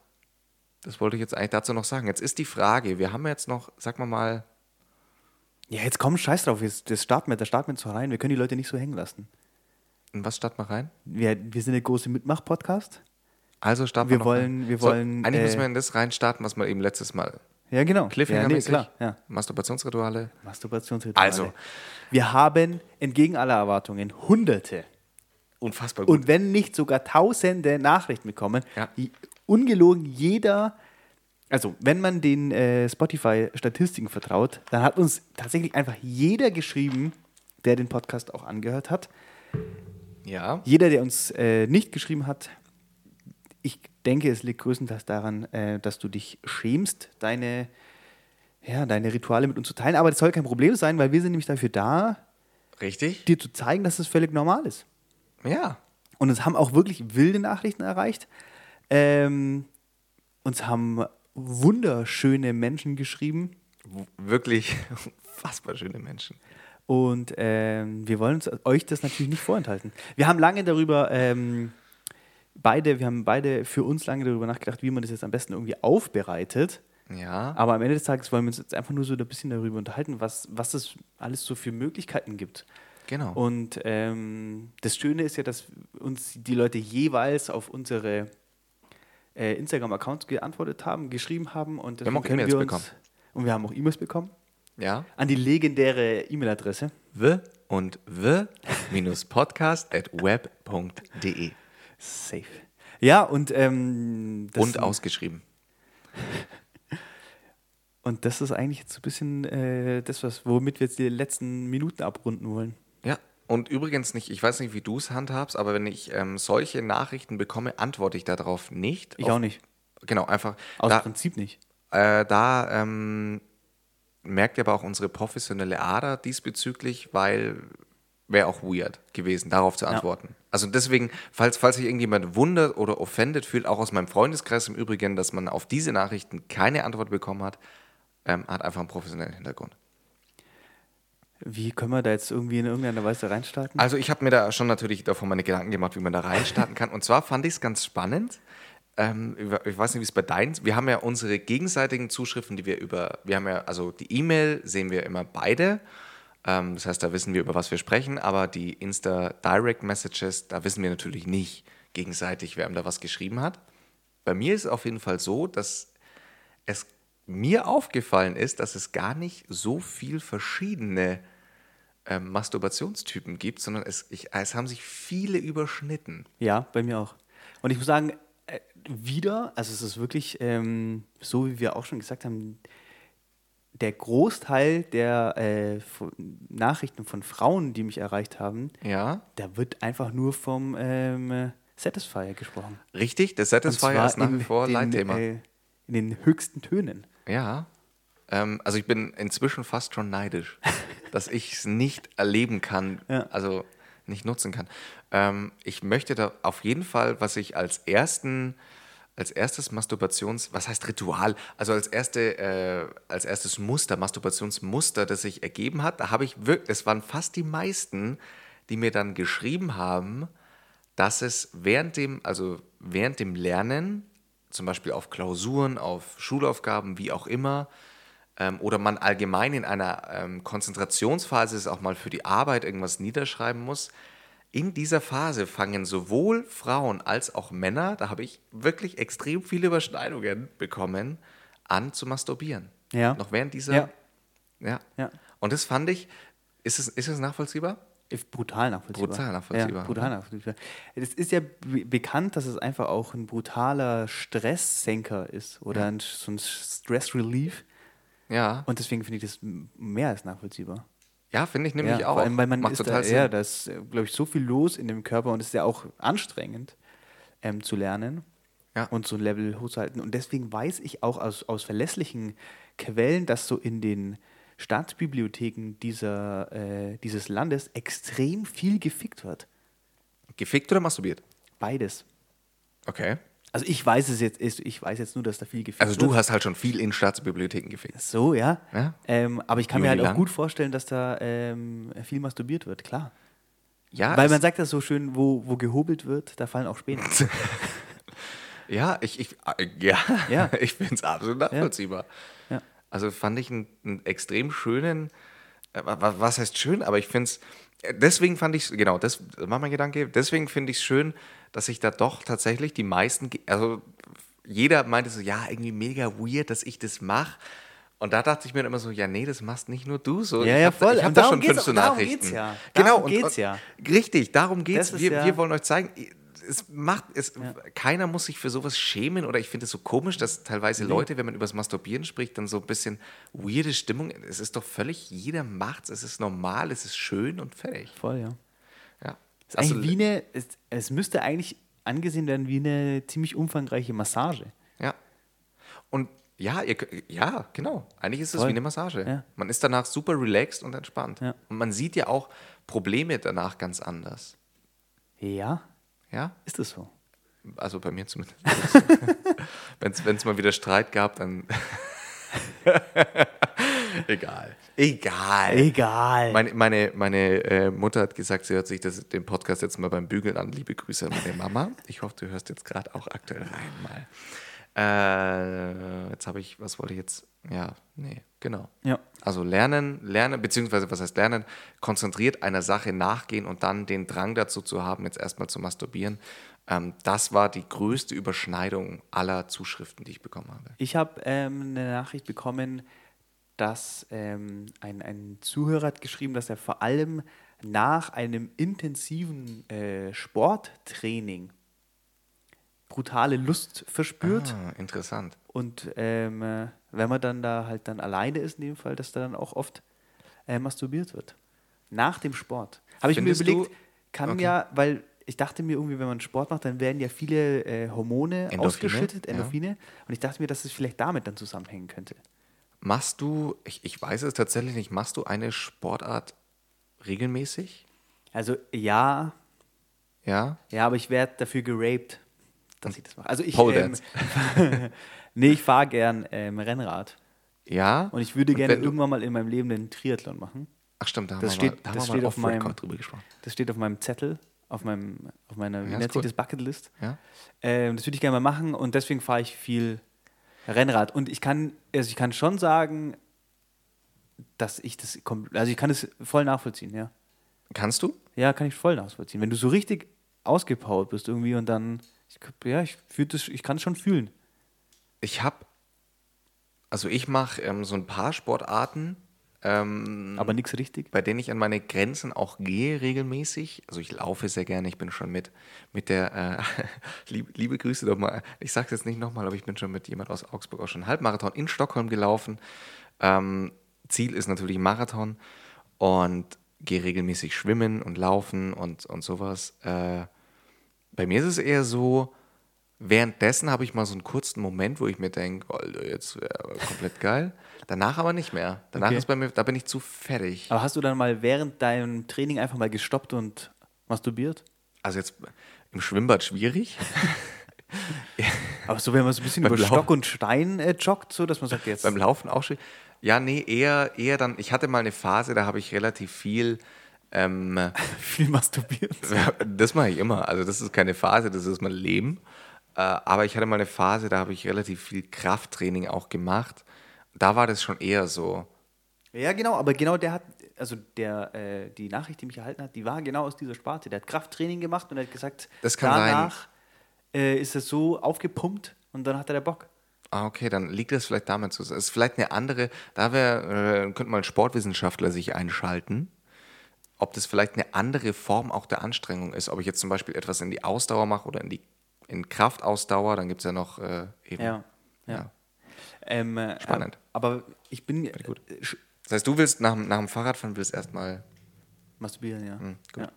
das wollte ich jetzt eigentlich dazu noch sagen. Jetzt ist die Frage, wir haben jetzt noch, sag mal mal, Ja, jetzt komm, scheiß drauf. Jetzt, das starten wir, da starten wir so rein. Wir können die Leute nicht so hängen lassen. in was starten wir rein? Wir, wir sind der große Mitmach-Podcast. Also starten Wir wir, wollen- rein. wir wollen, So, eigentlich äh, müssen wir in das reinstarten, was wir eben letztes Mal Ja, genau. Cliffhanger-mäßig, ja, nee, klar. Ja. Masturbationsrituale. Masturbationsrituale. Also. Wir haben entgegen aller Erwartungen Hunderte Unfassbar gut. und wenn nicht sogar Tausende Nachrichten bekommen. Ja. Die- Ungelogen jeder, also wenn man den äh, Spotify-Statistiken vertraut, dann hat uns tatsächlich einfach jeder geschrieben, der den Podcast auch angehört hat. ja. Jeder, der uns äh, nicht geschrieben hat, ich denke, es liegt größtenteils daran, äh, dass du dich schämst, deine, ja, deine Rituale mit uns zu teilen. Aber das soll kein Problem sein, weil wir sind nämlich dafür da, Richtig? dir zu zeigen, dass es völlig normal ist. Ja. Und uns haben auch wirklich wilde Nachrichten erreicht. Ähm, uns haben wunderschöne Menschen geschrieben. Wirklich unfassbar schöne Menschen. Und ähm, wir wollen uns, euch das natürlich nicht vorenthalten. Wir haben lange darüber, ähm, beide, wir haben beide für uns lange darüber nachgedacht, wie man das jetzt am besten irgendwie aufbereitet. Ja. Aber am Ende des Tages wollen wir uns jetzt einfach nur so ein bisschen darüber unterhalten, was, was es alles so für Möglichkeiten gibt. Genau. Und ähm, das Schöne ist ja, dass uns die Leute jeweils auf unsere äh, Instagram-Accounts geantwortet haben, geschrieben haben. Und haben auch E-Mails wir bekommen. Und wir haben auch E-Mails bekommen. ja. An die legendäre E-Mail-Adresse. W und w podcast at web.de. Safe. Ja, und, ähm, Und ausgeschrieben. und das ist eigentlich jetzt so ein bisschen äh, das, was, womit wir jetzt die letzten Minuten abrunden wollen. Ja. Und übrigens nicht, ich weiß nicht, wie du es handhabst, aber wenn ich ähm, solche Nachrichten bekomme, antworte ich darauf nicht. Ich Auf- auch nicht. Genau, einfach. Aus da, Prinzip nicht. Äh, da ähm, merkt ihr aber auch unsere professionelle Ader diesbezüglich, weil wäre auch weird gewesen, darauf zu antworten. Also deswegen, falls, falls sich irgendjemand wundert oder offended fühlt, auch aus meinem Freundeskreis im Übrigen, dass man auf diese Nachrichten keine Antwort bekommen hat, ähm, hat einfach einen professionellen Hintergrund. Wie können wir da jetzt irgendwie in irgendeiner Weise reinstarten? Also ich habe mir da schon natürlich davon meine Gedanken gemacht, wie man da reinstarten kann. Und zwar fand ich es ganz spannend. Ähm, ich weiß nicht, wie es bei deinen. Wir haben ja unsere gegenseitigen Zuschriften, die wir über. Wir haben ja also die E-Mail sehen wir immer beide. Ähm, das heißt, da wissen wir über was wir sprechen. Aber die Insta Direct Messages, da wissen wir natürlich nicht gegenseitig, wer ihm da was geschrieben hat. Bei mir ist es auf jeden Fall so, dass es mir aufgefallen ist, dass es gar nicht so viel verschiedene ähm, Masturbationstypen gibt, sondern es, ich, es haben sich viele überschnitten. Ja, bei mir auch. Und ich muss sagen, äh, wieder, also es ist wirklich ähm, so, wie wir auch schon gesagt haben, der Großteil der äh, Nachrichten von Frauen, die mich erreicht haben, Ja, da wird einfach nur vom ähm, Satisfier gesprochen. richtig. Der Satisfier ist nach wie vor Leitthema. Äh, in den höchsten Tönen. Ja. Ähm, also ich bin inzwischen fast schon neidisch, dass ich es nicht erleben kann, Ja. also nicht nutzen kann. Ähm, ich möchte da auf jeden Fall, was ich als ersten, als erstes Masturbations, was heißt Ritual, also als erste, äh, als erstes Muster, Masturbationsmuster, das sich ergeben hat, da habe ich wirklich, es waren fast die meisten, die mir dann geschrieben haben, dass es während dem, also während dem Lernen, zum Beispiel auf Klausuren, auf Schulaufgaben, wie auch immer, ähm, oder man allgemein in einer ähm, Konzentrationsphase ist, auch mal für die Arbeit irgendwas niederschreiben muss, in dieser Phase fangen sowohl Frauen als auch Männer, da habe ich wirklich extrem viele Überschneidungen bekommen, an zu masturbieren. Ja. Noch während dieser. Ja. ja. Ja. Und das fand ich, ist es, ist es nachvollziehbar? Brutal nachvollziehbar. Brutal nachvollziehbar, Ja, brutal nachvollziehbar. Es ist ja be- bekannt, dass es einfach auch ein brutaler Stresssenker ist oder ein, so ein Stress Relief. Ja. Und deswegen finde ich das mehr als nachvollziehbar. Ja, finde ich nämlich ja, auch. Vor allem, weil man Macht ist total da, Sinn. ja, da ist, glaube ich, so viel los in dem Körper und es ist ja auch anstrengend ähm, zu lernen Ja. und so ein Level hochzuhalten. Und deswegen weiß ich auch aus, aus verlässlichen Quellen, dass so in den Staatsbibliotheken dieser, äh, dieses Landes extrem viel gefickt wird. Gefickt oder masturbiert? Beides. Okay. Also ich weiß es jetzt, ich weiß jetzt nur, dass da viel gefickt Also wird. du hast halt schon viel in Staatsbibliotheken gefickt. So, ja. Ja. Ähm, aber ich kann mir Juli halt auch lang. gut vorstellen, dass da ähm, viel masturbiert wird, klar. Ja, Weil man sagt das so schön, wo, wo gehobelt wird, da fallen auch Späne. Ja, ich, ich, äh, ja, Ja. ich finde es absolut nachvollziehbar. Ja. Also fand ich einen, einen extrem schönen, äh, wa- was heißt schön, aber ich finde es, deswegen fand ich genau, das war mein Gedanke, deswegen finde ich es schön, dass sich da doch tatsächlich die meisten, also jeder meinte so, ja, irgendwie mega weird, dass ich das mache. Und da dachte ich mir immer so, ja, nee, das machst nicht nur du so. Ja, ich ja, hab, voll. Ich habe da darum schon fünf auch- darum Nachrichten. geht's ja. Genau, Darum und, geht's und, ja. Richtig, darum geht's. Wir, ja- wir wollen euch zeigen, es macht, es, keiner muss sich für sowas schämen oder ich finde es so komisch, dass teilweise Leute, wenn man über das Masturbieren spricht, dann so ein bisschen weirde Stimmung, es ist doch völlig, jeder macht's, es ist normal, es ist schön und fertig. Voll, ja. Ja. Ist eigentlich wie eine, es, es müsste eigentlich angesehen werden wie eine ziemlich umfangreiche Massage. Ja. Und ja, ihr, ja, genau. Eigentlich ist es Voll. wie eine Massage. Ja. Man ist danach super relaxed und entspannt. Ja. Und man sieht ja auch Probleme danach ganz anders. Ja, Ja? ist das so? Also bei mir zumindest. Wenn es mal wieder Streit gab, dann. Egal. Egal. Egal. Meine, meine, meine äh, Mutter hat gesagt, sie hört sich das, den Podcast jetzt mal beim Bügeln an. Liebe Grüße an meine Mama. Ich hoffe, du hörst jetzt gerade auch aktuell rein mal. Äh, jetzt habe ich, was wollte ich jetzt? Ja, nee, genau. Ja. Also lernen, lernen, beziehungsweise was heißt lernen? Konzentriert einer Sache nachgehen und dann den Drang dazu zu haben, jetzt erstmal zu masturbieren. Ähm, das war die größte Überschneidung aller Zuschriften, die ich bekommen habe. Ich habe ähm, eine Nachricht bekommen, dass ähm, ein, ein Zuhörer hat geschrieben, dass er vor allem nach einem intensiven äh, Sporttraining brutale Lust verspürt. Ah, interessant. Und ähm, äh, wenn man dann da halt dann alleine ist, in dem Fall, dass da dann auch oft äh, masturbiert wird. Nach dem Sport. Habe ich mir überlegt, du- kann Okay. ja, weil ich dachte mir irgendwie, wenn man Sport macht, dann werden ja viele äh, Hormone Endorphine, ausgeschüttet, ja. Endorphine. Und ich dachte mir, dass es vielleicht damit dann zusammenhängen könnte. Machst du, ich, ich weiß es tatsächlich nicht, machst du eine Sportart regelmäßig? Also ja, Ja? ja, aber ich werde dafür geraped, dass ich das mache. Also ich, Pole ähm, nee, ich fahre gern ähm, Rennrad. Ja? Und ich würde gerne irgendwann mal in meinem Leben einen Triathlon machen. Ach stimmt, da haben Das wir mal, da das steht auf meinem- drüber gesprochen. Das steht auf meinem Zettel, auf, meinem, auf meiner, Ja, nennt cool. sich das, Bucketlist. Ja? Ähm, das würde ich gerne mal machen und deswegen fahre ich viel Rennrad. Und ich kann, also ich kann schon sagen, dass ich das, also ich kann es voll nachvollziehen, ja. Kannst du? Ja, kann ich voll nachvollziehen. Wenn du so richtig ausgepowert bist irgendwie und dann, ich, ja, ich, das, ich kann es schon fühlen. Ich habe, also ich mache ähm, so ein paar Sportarten, ähm, Aber nichts richtig. bei denen ich an meine Grenzen auch gehe regelmäßig. Also ich laufe sehr gerne, ich bin schon mit, mit der, äh, liebe, liebe Grüße doch mal, ich sage es jetzt nicht nochmal, aber ich bin schon mit jemand aus Augsburg auch schon einen Halbmarathon in Stockholm gelaufen. Ähm, Ziel ist natürlich Marathon und gehe regelmäßig schwimmen und laufen und, und sowas. Äh, bei mir ist es eher so, währenddessen habe ich mal so einen kurzen Moment, wo ich mir denke, Alter, jetzt wäre komplett geil. Danach aber nicht mehr. Danach Okay. ist bei mir, da bin ich zu fertig. Aber hast du dann mal während deinem Training einfach mal gestoppt und masturbiert? Also jetzt im Schwimmbad schwierig. Aber so, wenn man so ein bisschen Beim über Laufen- Stock und Stein äh, joggt, so dass man sagt, jetzt. Beim Laufen auch schwierig. Ja, nee, eher, eher dann, ich hatte mal eine Phase, da habe ich relativ viel, ähm, viel masturbiert. das mache ich immer. Also das ist keine Phase, das ist mein Leben. Äh, aber ich hatte mal eine Phase, da habe ich relativ viel Krafttraining auch gemacht. Da war das schon eher so. Ja, genau, aber genau der hat, also der, äh, die Nachricht, die mich erhalten hat, die war genau aus dieser Sparte. Der hat Krafttraining gemacht und er hat gesagt, Das kann sein. danach äh, ist es so aufgepumpt und dann hat er der Bock. Ah, okay, dann liegt das vielleicht damit zu. Es ist vielleicht eine andere, da wär, äh, könnte mal ein Sportwissenschaftler sich einschalten, ob das vielleicht eine andere Form auch der Anstrengung ist. Ob ich jetzt zum Beispiel etwas in die Ausdauer mache oder in die in Kraftausdauer, dann gibt es ja noch äh, eben. Ja, ja. Ja. Ähm, äh, Spannend. Aber ich bin, gut. äh, Das heißt, du willst nach, dem- nach dem Fahrradfahren willst erstmal, Masturbieren, ja. Hm, gut. ja.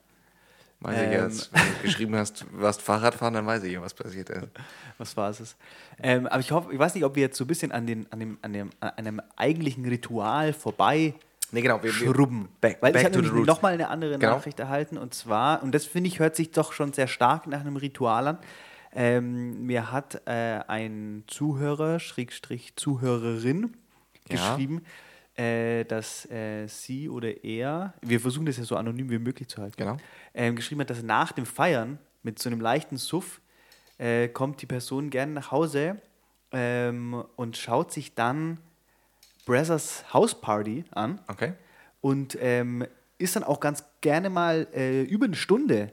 weiß ich Ähm. jetzt, wenn du geschrieben hast, du warst Fahrradfahren, dann weiß ich ja, was passiert ist. Was war es? Ähm, aber ich hoffe, ich weiß nicht, ob wir jetzt so ein bisschen an, den, an, dem, an, dem, an einem eigentlichen Ritual vorbei Nee, genau. Wir, schrubben. back- Weil back ich habe nämlich nochmal eine andere Genau. Nachricht erhalten und zwar, und das finde ich, hört sich doch schon sehr stark nach einem Ritual an. Ähm, mir hat äh, ein Zuhörer, Schrägstrich Zuhörerin, Ja. geschrieben, äh, dass äh, sie oder er, wir versuchen das ja so anonym wie möglich zu halten, Genau. ähm, geschrieben hat, dass nach dem Feiern mit so einem leichten Suff äh, kommt die Person gerne nach Hause ähm, und schaut sich dann Brothers House Party an Okay. und ähm, ist dann auch ganz gerne mal äh, über eine Stunde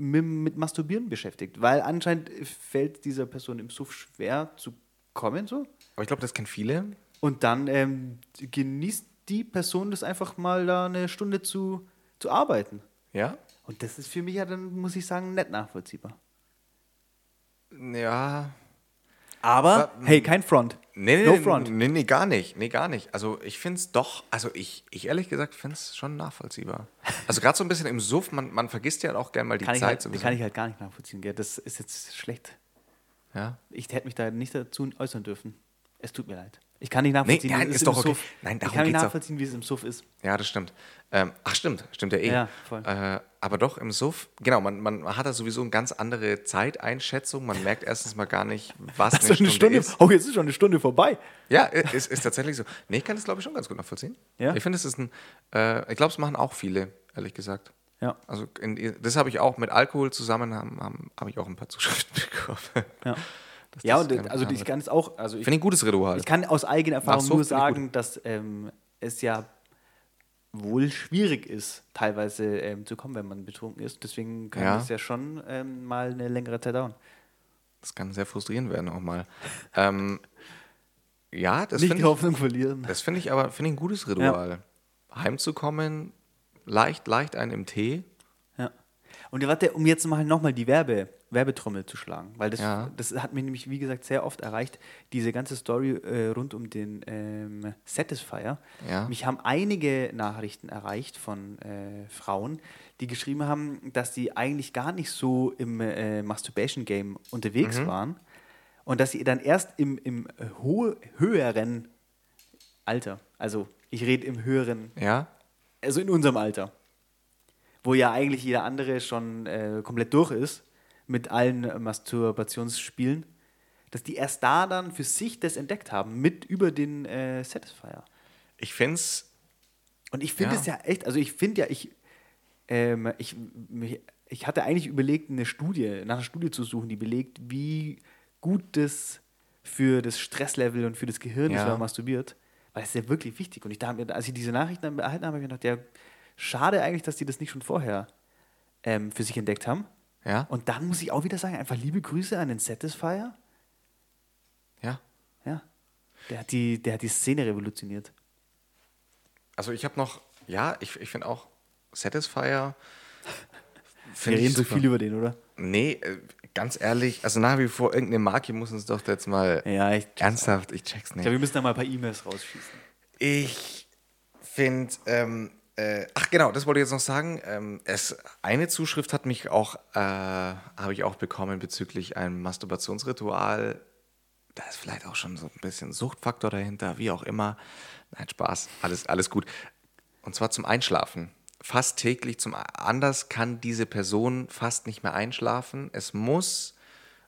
mit, mit Masturbieren beschäftigt, weil anscheinend fällt dieser Person im Suff schwer zu kommen so. Aber ich glaube, das kennen viele. Und dann ähm, genießt die Person das einfach mal da eine Stunde zu, zu arbeiten. Ja? Und das ist für mich ja dann, muss ich sagen, nicht nachvollziehbar. Ja. Aber, hey, kein Front. Nee, nee, no nee, front. Nee, nee, gar nicht. Nee, gar nicht. Also ich finde es doch, also ich, ich ehrlich gesagt finde es schon nachvollziehbar. Also gerade so ein bisschen im Suff, man, man vergisst ja auch gerne mal die Kann ich, Zeit. halt, sowieso. kann ich halt gar nicht nachvollziehen. Gell? Das ist jetzt schlecht. ja. Ich hätte mich da nicht dazu äußern dürfen. Es tut mir leid. Ich kann nicht Nee, nachvollziehen, nein, wie es ist im doch okay. Suff. Nein, ich darum kann nicht geht's auch. nachvollziehen, wie es im Suff ist. ja, das stimmt. Ähm, ach, stimmt. Stimmt ja eh. Ja, voll. Äh, aber doch im Suff, genau, man, man hat da sowieso eine ganz andere Zeiteinschätzung. Man merkt erstens mal gar nicht, was eine, Also Stunde, ist. Oh, jetzt ist schon eine Stunde vorbei. Ja, ist, ist tatsächlich so. Nee, ich kann das, glaube ich, schon ganz gut nachvollziehen. Ja? Ich finde, es ist ein, äh, ich glaube, es machen auch viele, ehrlich gesagt. Ja. Also in, das habe ich auch mit Alkohol zusammen, habe hab, ich auch ein paar Zuschriften bekommen. Ja, Dass ja das und also ich kann es auch, also Ich finde ein gutes Ritual. ich kann aus eigener Erfahrung so, nur sagen, dass ähm, es ja wohl schwierig ist, teilweise ähm, zu kommen, wenn man betrunken ist. Deswegen kann Ja. es ja schon ähm, mal eine längere Zeit dauern. Das kann sehr frustrierend werden auch mal. ähm, ja, das nicht finde die ich, Hoffnung verlieren. das finde ich aber finde ich ein gutes Ritual. Heimzukommen, leicht, leicht einen im Tee. Und warte, um jetzt mal nochmal die Werbe, Werbetrommel zu schlagen, weil das, Ja. das hat mich nämlich, wie gesagt, sehr oft erreicht, diese ganze Story äh, rund um den ähm, Satisfier. Ja. Mich haben einige Nachrichten erreicht von äh, Frauen, die geschrieben haben, dass sie eigentlich gar nicht so im äh, Masturbation-Game unterwegs Mhm. waren und dass sie dann erst im, im ho höheren Alter, also ich rede im höheren Ja, also in unserem Alter, wo ja eigentlich jeder andere schon äh, komplett durch ist mit allen Masturbationsspielen, dass die erst da dann für sich das entdeckt haben, mit über den äh, Satisfier. ich finde es, Und ich finde Ja. es ja echt, also ich finde ja, ich, ähm, ich, mich- ich hatte eigentlich überlegt, eine Studie, nach einer Studie zu suchen, die belegt, wie gut das für das Stresslevel und für das Gehirn ist, Ja. wenn man masturbiert. Weil es ist ja wirklich wichtig. Und ich mir, als ich diese Nachrichten dann erhalten habe, habe ich mir gedacht, ja, schade eigentlich, dass die das nicht schon vorher ähm, für sich entdeckt haben. ja, Und dann muss ich auch wieder sagen, einfach liebe Grüße an den Satisfier. ja. Ja. Der hat die, der hat die Szene revolutioniert. Also ich habe noch, ja, ich, ich finde auch Satisfier. Wir find ich reden so viel über den, oder? Nee, äh, ganz ehrlich, also nach wie vor irgendeine Marke muss uns doch jetzt mal Ja, ich, ernsthaft, ich check's ich nicht. glaube, wir müssen da mal ein paar E-Mails rausschießen. Ich finde, ähm, äh, ach genau, das wollte ich jetzt noch sagen. Ähm, es, eine Zuschrift hat mich auch, äh, habe ich auch bekommen bezüglich einem Masturbationsritual. Da ist vielleicht auch schon so ein bisschen Suchtfaktor dahinter, wie auch immer. Nein, Spaß, alles, alles gut. Und zwar zum Einschlafen. Fast täglich zum anders kann diese Person fast nicht mehr einschlafen. Es muss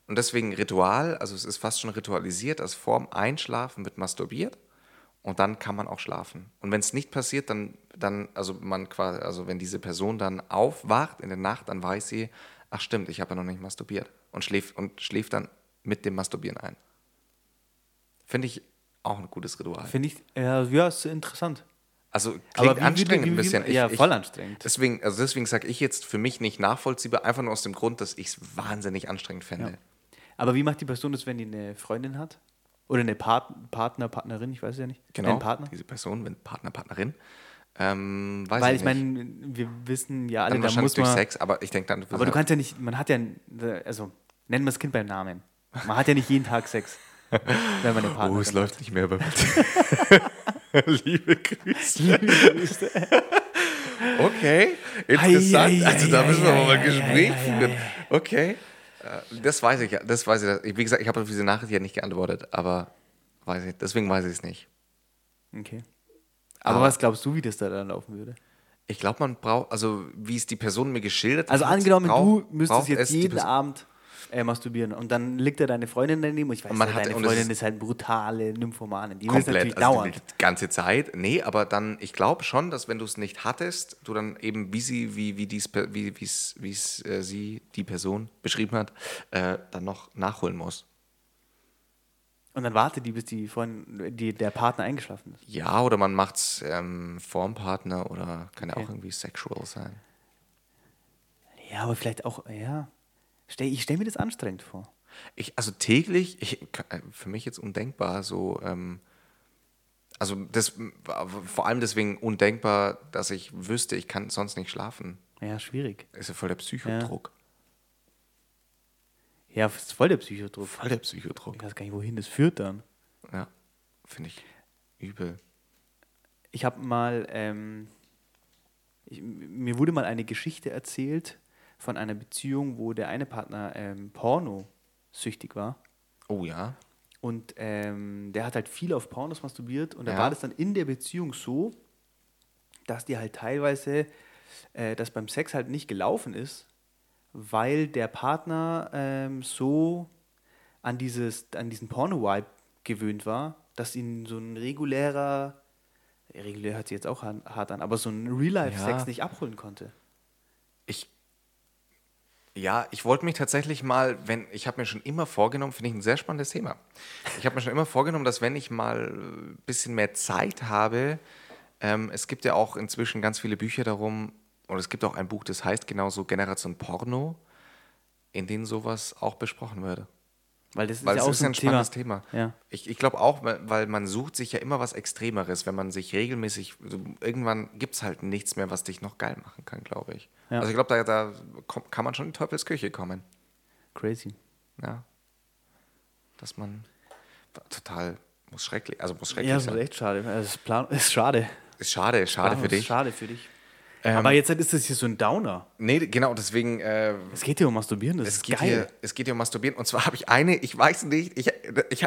und deswegen Ritual, also es ist fast schon ritualisiert, als vorm Einschlafen wird masturbiert und dann kann man auch schlafen. Und wenn es nicht passiert, dann, dann, also man quasi, also wenn diese Person dann aufwacht in der Nacht, dann weiß sie, ach stimmt, ich habe ja noch nicht masturbiert und schläft und schläft dann mit dem Masturbieren ein. Finde ich auch ein gutes Ritual. Finde ich, ja, ja, ist interessant. Also klingt anstrengend ein bisschen. ja, voll anstrengend. Deswegen, also deswegen sage ich jetzt für mich nicht nachvollziehbar, einfach nur aus dem Grund, dass ich es wahnsinnig anstrengend fände. Ja. Aber wie macht die Person das, wenn die eine Freundin hat? Oder eine Part Partner, Partnerin, ich weiß es ja nicht. Genau, Einen Partner? diese Person, wenn Partner, Partnerin. Ähm, Weil ich ich meine, wir wissen ja alle, dann da muss durch man. Sex, aber ich denke dann. Aber du kannst ja nicht, man hat ja, also nennen wir das Kind beim Namen. Man hat ja nicht jeden Tag Sex, wenn man eine Oh, Partnerin es läuft nicht mehr bei mir. Liebe Grüße. okay, interessant. Ei, ei, also da müssen wir ei, mal ein ei, Gespräch führen. Okay. Äh, Das weiß ich ja. Das weiß ich. Wie gesagt, ich habe auf diese Nachricht ja nicht geantwortet, aber weiß ich, deswegen weiß ich es nicht. Okay. Aber, Aber- was glaubst du, wie das da dann laufen würde? Ich glaube, man braucht, also wie es die Person mir geschildert Also hat, angenommen, braucht- du müsstest jetzt jeden Abend äh, masturbieren und dann liegt da deine Freundin daneben und ich weiß, Und man ja, hat- deine Freundin ist- ist halt brutale Nymphomanin. Die es natürlich Komplett, also dauernd. die ganze Zeit. Nee, aber dann, ich glaube schon, dass wenn du es nicht hattest, du dann eben, wie sie, wie, wie dies, wie wie's, wie's, äh, sie, die Person beschrieben hat, äh, dann noch nachholen musst. Und dann wartet die, bis die Freundin, die, der Partner eingeschlafen ist. Ja, oder man macht es ähm, vorm Partner oder kann ja Okay. auch irgendwie sexual sein. Ja, aber vielleicht auch, ja. Ich stelle mir das anstrengend vor. Ich, also täglich, ich, äh, für mich jetzt undenkbar, so, ähm, also das, vor allem deswegen undenkbar, dass ich wüsste, ich kann sonst nicht schlafen. Ja, schwierig. Ist ja voll der Psychodruck. Ja, das ist voll der Psychodruck. Voll der Psychodruck. Ich weiß gar nicht, wohin das führt dann. Ja, finde ich übel. Ich habe mal, ähm, ich, mir wurde mal eine Geschichte erzählt von einer Beziehung, wo der eine Partner ähm, Porno-süchtig war. Oh ja. Und ähm, der hat halt viel auf Pornos masturbiert und da Ja. war das dann in der Beziehung so, dass die halt teilweise, äh, das beim Sex halt nicht gelaufen ist, weil der Partner ähm, so an, dieses, an diesen Porno-Vibe gewöhnt war, dass ihn so ein regulärer, regulär hört sich jetzt auch hart an, aber so ein Real-Life-Sex Ja. nicht abholen konnte. Ich, ja, ich wollte mich tatsächlich mal, wenn, ich habe mir schon immer vorgenommen, finde ich ein sehr spannendes Thema. Ich habe mir schon immer vorgenommen, dass wenn ich mal ein bisschen mehr Zeit habe, ähm, es gibt ja auch inzwischen ganz viele Bücher darum, und es gibt auch ein Buch, das heißt genauso Generation Porno, in denen sowas auch besprochen würde. Weil das ist Weil ja es auch ist so ein ein spannendes Thema. Ja. Ich, ich glaube auch, weil man sucht sich ja immer was Extremeres, wenn man sich regelmäßig, also irgendwann gibt es halt nichts mehr, was dich noch geil machen kann, glaube ich. Ja. Also ich glaube, da, da kann man schon in die Teufelsküche kommen. Crazy. Ja. Dass man total, muss schrecklich, also muss schrecklich Ja, das ist echt schade. Das ist, plan ist schade. Ist schade, schade Planung für ist dich. Schade für dich. Ähm, Aber jetzt ist das hier so ein Downer. Nee, genau, deswegen, äh, Es geht hier um Masturbieren, das Es ist geht, geil. hier, es geht hier um Masturbieren. Und zwar habe ich eine, ich weiß nicht, ich, ich,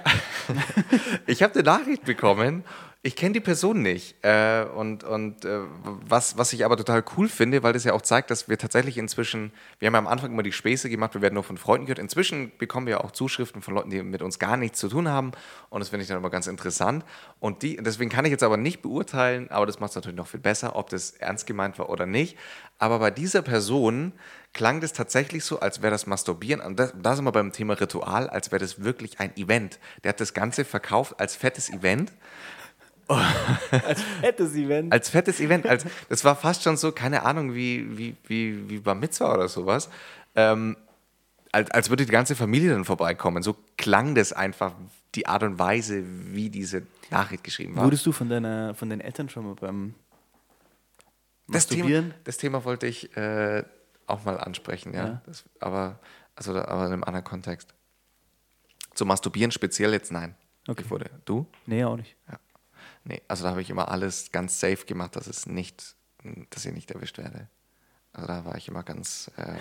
ich habe eine Nachricht bekommen. Ich kenne die Person nicht. Äh, und und äh, was, was ich aber total cool finde, weil das ja auch zeigt, dass wir tatsächlich inzwischen, wir haben ja am Anfang immer die Späße gemacht, wir werden nur von Freunden gehört. Inzwischen bekommen wir auch Zuschriften von Leuten, die mit uns gar nichts zu tun haben. Und das finde ich dann immer ganz interessant. Und die, deswegen kann ich jetzt aber nicht beurteilen, aber das macht es natürlich noch viel besser, ob das ernst gemeint war oder nicht. Aber bei dieser Person klang das tatsächlich so, als wäre das Masturbieren, und das, da sind wir beim Thema Ritual, als wäre das wirklich ein Event. Der hat das Ganze verkauft als fettes Event. Fettes Event. Als fettes Event. Als, das war fast schon so, keine Ahnung, wie, wie, wie, wie beim Mitzvah oder sowas. Ähm, als, als würde die ganze Familie dann vorbeikommen. So klang das einfach, die Art und Weise, wie diese Nachricht geschrieben war. Wurdest du von, deiner, von deinen Eltern schon mal beim das Thema, Masturbieren? das Thema wollte ich äh, auch mal ansprechen, ja. Ja. Das, aber, also, aber in einem anderen Kontext. Zu Masturbieren speziell jetzt nein. Okay. Ich wurde. Du? Nee, auch nicht. Nee, also da habe ich immer alles ganz safe gemacht, dass es nicht, dass ich nicht erwischt werde. Also da war ich immer ganz äh,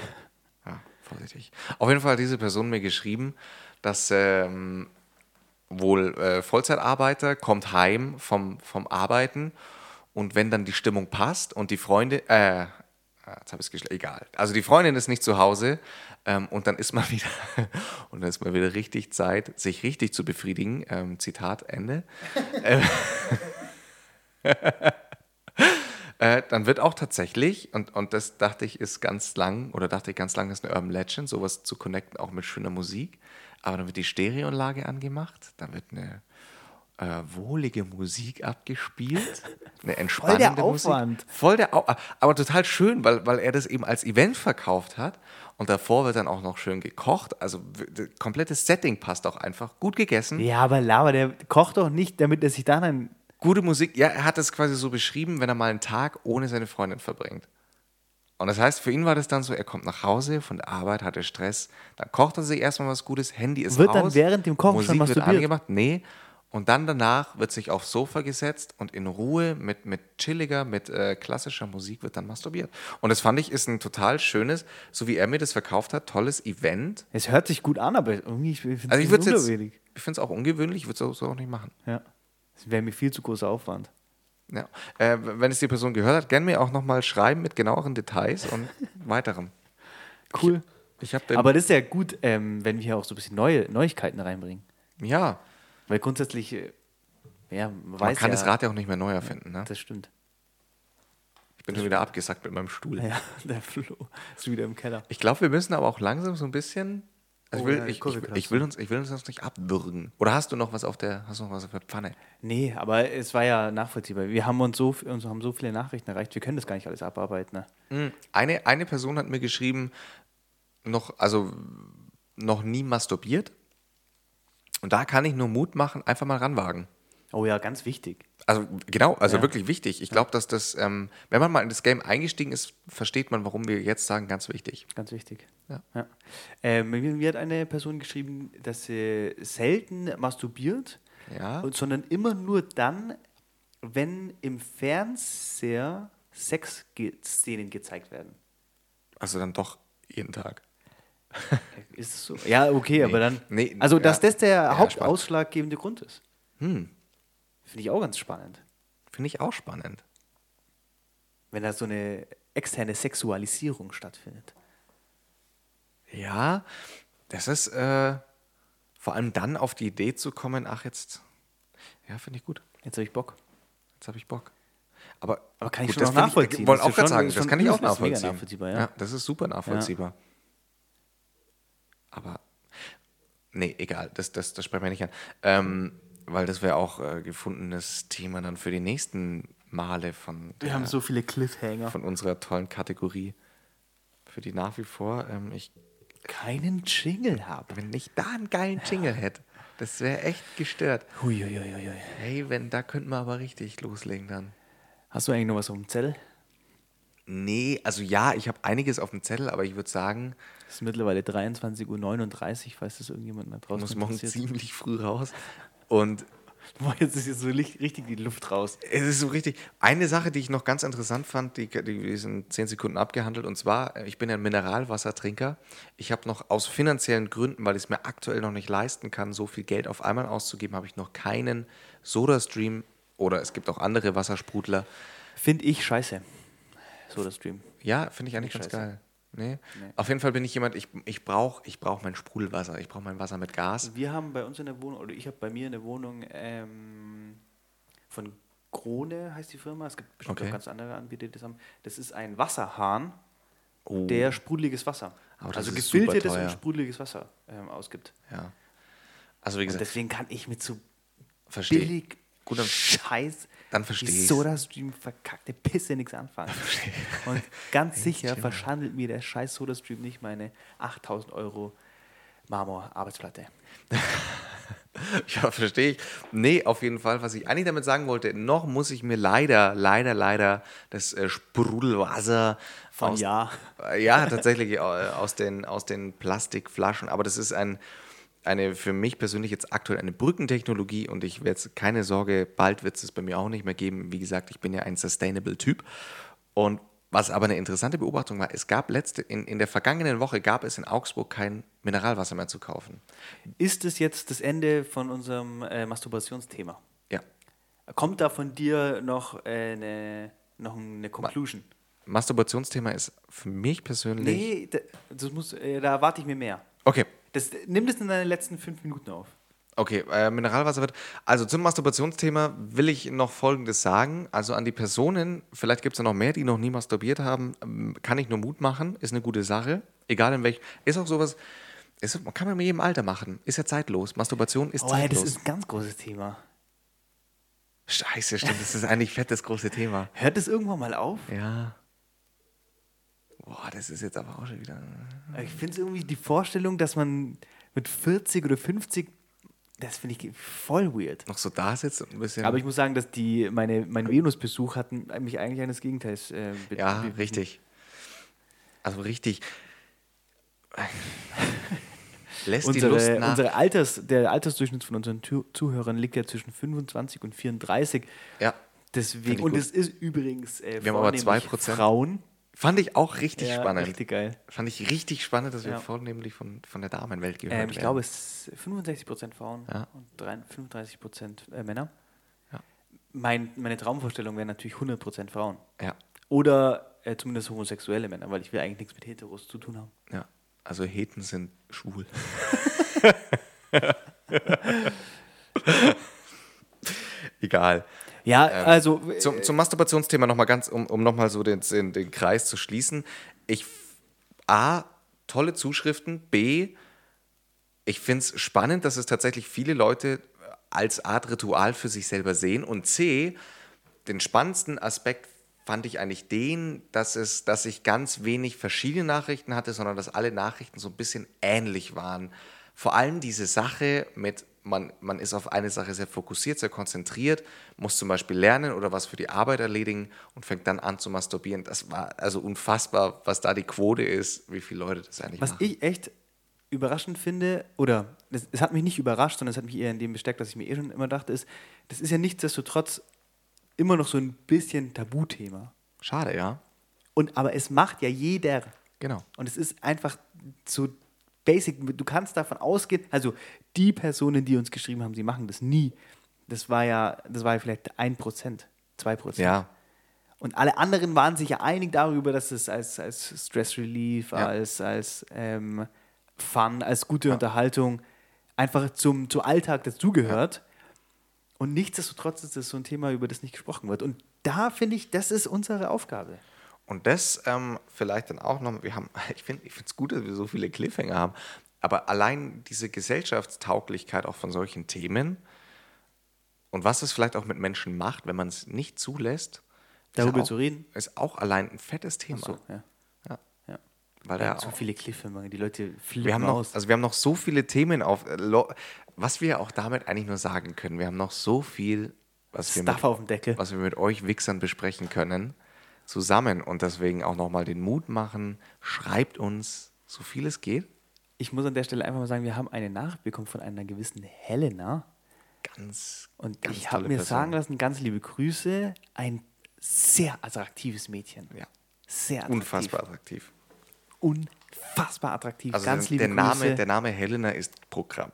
ja, vorsichtig. Auf jeden Fall hat diese Person mir geschrieben, dass ähm, wohl äh, Vollzeitarbeiter kommt heim vom, vom Arbeiten und wenn dann die Stimmung passt und die Freunde, äh, jetzt habe ich es egal. Also die Freundin ist nicht zu Hause ähm, und dann ist mal wieder und dann ist mal wieder richtig Zeit, sich richtig zu befriedigen. Ähm, Zitat Ende. Äh, dann wird auch tatsächlich, und, und das dachte ich ist ganz lang, oder dachte ich ganz lang, ist eine Urban Legend, sowas zu connecten, auch mit schöner Musik. Aber dann wird die Stereoanlage angemacht, dann wird eine äh, wohlige Musik abgespielt, eine entspannende Aufwand. Musik. Voll der Au aber total schön, weil, weil er das eben als Event verkauft hat. Und davor wird dann auch noch schön gekocht. Also das komplette Setting passt auch einfach. Gut gegessen. Ja, aber Lava, der kocht doch nicht, damit er sich dann ein. Gute Musik, ja, er hat es quasi so beschrieben, wenn er mal einen Tag ohne seine Freundin verbringt. Und das heißt, für ihn war das dann so, er kommt nach Hause von der Arbeit, hatte Stress, dann kocht er sich erstmal was Gutes, Handy ist Wird aus. dann während dem Kochen Musik schon wird masturbiert? angemacht, nee. Und dann danach wird sich aufs Sofa gesetzt und in Ruhe mit, mit chilliger, mit äh, klassischer Musik wird dann masturbiert. Und das fand ich ist ein total schönes, so wie er mir das verkauft hat, tolles Event. Es hört sich gut an, aber irgendwie finde Also ich es jetzt, ich finde es auch ungewöhnlich, ich würde es auch so auch nicht machen. Ja. Das wäre mir viel zu großer Aufwand. Ja. Äh, wenn es die Person gehört hat, gerne mir auch nochmal schreiben mit genaueren Details und weiterem. Cool. Ich den, Aber das ist ja gut, ähm, wenn wir hier auch so ein bisschen neue Neuigkeiten reinbringen. ja, Weil grundsätzlich, äh, ja, man man weiß kann ja, das Rad ja auch nicht mehr neu erfinden. Ne? Das stimmt. Ich bin schon wieder abgesackt mit meinem Stuhl. Ja, der Flo ist wieder im Keller. Ich glaube, wir müssen aber auch langsam so ein bisschen. Also Oh ich, will, ja, ich, ich, ich, will uns, ich will uns das nicht abwürgen. Oder hast du noch was auf der, hast du noch was auf der Pfanne? Nee, aber es war ja nachvollziehbar. Wir haben uns so, uns haben so viele Nachrichten erreicht, wir können das gar nicht alles abarbeiten. Ne? Hm, Eine, eine Person hat mir geschrieben, noch, also noch nie masturbiert. Und da kann ich nur Mut machen, einfach mal ranwagen. Oh ja, ganz wichtig. Also genau, also Ja. wirklich wichtig. Ich glaube, dass das, ähm, wenn man mal in das Game eingestiegen ist, versteht man, warum wir jetzt sagen, ganz wichtig. Ganz wichtig. Ja. Ähm, mir, mir hat eine Person geschrieben, dass sie selten masturbiert, Ja. und, sondern immer nur dann, wenn im Fernseher Sexszenen gezeigt werden. Also dann doch jeden Tag. Ist es so? Ja, okay, aber dann. Nee, also, ja. dass das der Ja, hauptausschlaggebende Grund ist. Hm, Finde ich auch ganz spannend. finde ich auch spannend. Wenn da so eine externe Sexualisierung stattfindet. Ja, das ist äh, vor allem dann auf die Idee zu kommen, ach jetzt, ja, finde ich gut. Jetzt habe ich Bock. Jetzt habe ich Bock. Aber, Aber kann ich gut, schon das nachvollziehen. Ich, wollte auch gerade sagen, das kann ich auch nachvollziehen. nachvollziehbar, ja. das ist super nachvollziehbar. Aber, nee, egal, das, das, das sprechen wir nicht an. Ähm, weil das wäre auch äh, gefundenes Thema dann für die nächsten Male von, Wir der, haben so viele Cliffhanger. von unserer tollen Kategorie. Für die nach wie vor, ähm, ich, Keinen Jingle haben. wenn ich da einen geilen Jingle hätte, das wäre echt gestört. Huiuiuiui. Hey, wenn, da könnten wir aber richtig loslegen dann. Hast du eigentlich noch was auf dem Zettel? Nee, also ja, ich habe einiges auf dem Zettel, aber ich würde sagen, Es ist mittlerweile 23.39 Uhr, falls das irgendjemand da ich draußen muss morgen ziemlich früh raus. Und Boah, jetzt ist jetzt so richtig die Luft raus. es ist so richtig. Eine Sache, die ich noch ganz interessant fand, die, die in zehn Sekunden abgehandelt, und zwar, äh, ich bin ja ein Mineralwassertrinker. Ich habe noch aus finanziellen Gründen, weil ich es mir aktuell noch nicht leisten kann, so viel Geld auf einmal auszugeben, habe ich noch keinen Soda-Stream oder es gibt auch andere Wassersprudler. Finde ich scheiße. So das Stream. Ja, finde ich eigentlich ganz scheiße. geil. Nee. Nee. Auf jeden Fall bin ich jemand, ich, ich brauche ich brauch mein Sprudelwasser, ich brauche mein Wasser mit Gas. Wir haben bei uns in der Wohnung, oder ich habe bei mir in der Wohnung ähm, von Krone heißt die Firma, es gibt bestimmt Okay. auch ganz andere Anbieter, die das haben. Das ist ein Wasserhahn, Oh. der sprudeliges Wasser, also gefiltertes und sprudeliges Wasser ähm, ausgibt. Ja. Also wie Und gesagt, deswegen kann ich mit so billig Gut, dann- Scheiß dann versteh wie ich's. Soda-Stream verkackte Pisse nichts anfangen. Und ganz sicher verschandelt mir der scheiß Soda-Stream nicht meine 8000 Euro Marmor-Arbeitsplatte. Ja, verstehe ich. Nee, auf jeden Fall, was ich eigentlich damit sagen wollte, noch muss ich mir leider, leider, leider das äh, Sprudelwasser Von aus, Ja. Äh, Ja, tatsächlich äh, aus den, aus den Plastikflaschen. Aber das ist ein, eine für mich persönlich jetzt aktuell eine Brückentechnologie und ich werde jetzt keine Sorge, bald wird es es bei mir auch nicht mehr geben. Wie gesagt, ich bin ja ein Sustainable-Typ. Und was aber eine interessante Beobachtung war, es gab letzte, in, in der vergangenen Woche gab es in Augsburg kein Mineralwasser mehr zu kaufen. Ist es jetzt das Ende von unserem äh, Masturbationsthema? Ja. Kommt da von dir noch äh, eine, noch eine Conclusion? Masturbationsthema ist für mich persönlich. Nee, da, das muss, äh, da erwarte ich mir mehr. Okay, Das, nimm das in deinen letzten fünf Minuten auf. okay. Äh, Mineralwasser wird. Also zum Masturbationsthema will ich noch Folgendes sagen. Also an die Personen, vielleicht gibt es ja noch mehr, die noch nie masturbiert haben, ähm, kann ich nur Mut machen. Ist eine gute Sache. Egal in welchem. Ist auch sowas. Ist, kann man mit jedem Alter machen. Ist ja zeitlos. Masturbation ist Oh, ey, das zeitlos. ist ein ganz großes Thema. Scheiße, stimmt. Das ist eigentlich fett das große Thema. Hört es irgendwann mal auf? Ja. Boah, das ist jetzt aber auch schon wieder. Ich finde es irgendwie die Vorstellung, dass man mit 40 oder 50, das finde ich voll weird. Noch so da sitzt und ein bisschen. Aber ich muss sagen, dass die, meine, mein Venus-Besuch hat mich eigentlich eines Gegenteils äh, Ja, richtig. Also richtig. Lässt die unsere, Lust nach. unsere Alters, der Altersdurchschnitt von unseren Zuhörern liegt ja zwischen 25 und 34. Ja. Deswegen, und es ist übrigens äh, Wir haben aber vornehmlich 2%. Frauen. Fand ich auch richtig Ja, spannend. Richtig geil. Fand ich richtig spannend, dass wir Ja. vornehmlich von, von der Damenwelt gehört Ähm, werden. ich glaube, es ist 65% Frauen Ja. und 35 35% äh, Männer. Ja. Mein, meine Traumvorstellung wäre natürlich 100% Frauen. Ja, Oder äh, zumindest homosexuelle Männer, weil ich will eigentlich nichts mit Heteros zu tun haben. ja. Also Heten sind schwul. Egal. Ja, Ähm, also äh, Zum, zum Masturbationsthema nochmal ganz, um, um nochmal so den, den, den Kreis zu schließen. Ich, A, tolle Zuschriften. B, ich finde es spannend, dass es tatsächlich viele Leute als Art Ritual für sich selber sehen. Und C, den spannendsten Aspekt fand ich eigentlich den, dass, es, dass ich ganz wenig verschiedene Nachrichten hatte, sondern dass alle Nachrichten so ein bisschen ähnlich waren. Vor allem diese Sache mit, man, man ist auf eine Sache sehr fokussiert, sehr konzentriert, muss zum Beispiel lernen oder was für die Arbeit erledigen und fängt dann an zu masturbieren. Das war also unfassbar, was da die Quote ist, wie viele Leute das eigentlich was machen. ich echt überraschend finde, oder es, es hat mich nicht überrascht, sondern es hat mich eher in dem bestärkt, dass ich mir eh schon immer dachte, ist, das ist ja nichtsdestotrotz immer noch so ein bisschen Tabuthema. Schade, ja. Und, aber es macht ja jeder. Genau. Und es ist einfach so basic. Du kannst davon ausgehen, also die Personen, die uns geschrieben haben, sie machen das nie. Das war ja, das war ja vielleicht ein Prozent, zwei Prozent. Ja, Und alle anderen waren sich ja einig darüber, dass es als, als Stress Relief, Ja. als, als ähm, Fun, als gute Unterhaltung einfach zum, zum Alltag dazugehört. Und nichtsdestotrotz ist das so ein Thema, über das nicht gesprochen wird. Und da finde ich, das ist unsere Aufgabe. Und das ähm, vielleicht dann auch noch, wir haben, ich finde es gut, dass wir so viele Cliffhanger haben, aber allein diese Gesellschaftstauglichkeit auch von solchen Themen und was es vielleicht auch mit Menschen macht, wenn man es nicht zulässt, Darüber ist auch, zu reden? ist auch allein ein fettes Thema. So, ja. Ja. ja. Weil Wir da haben so viele Cliffhanger, die Leute flippen wir haben noch, aus. also wir haben noch so viele Themen auf, äh, was wir auch damit eigentlich nur sagen können. Wir haben noch so viel, was wir, mit, auf dem Deckel. was wir mit euch Wichsern besprechen können, zusammen und deswegen auch nochmal den Mut machen. Schreibt uns, so viel es geht. Ich muss an der Stelle einfach mal sagen, wir haben eine Nachricht bekommen von einer gewissen Helena. Ganz, Und ganz ich habe mir Person. sagen lassen, ganz liebe Grüße, ein sehr attraktives Mädchen. Ja. Sehr attraktiv. Unfassbar attraktiv. Unfassbar attraktiv. Also ganz der, liebe der, Name, Grüße. der Name Helena ist Programm.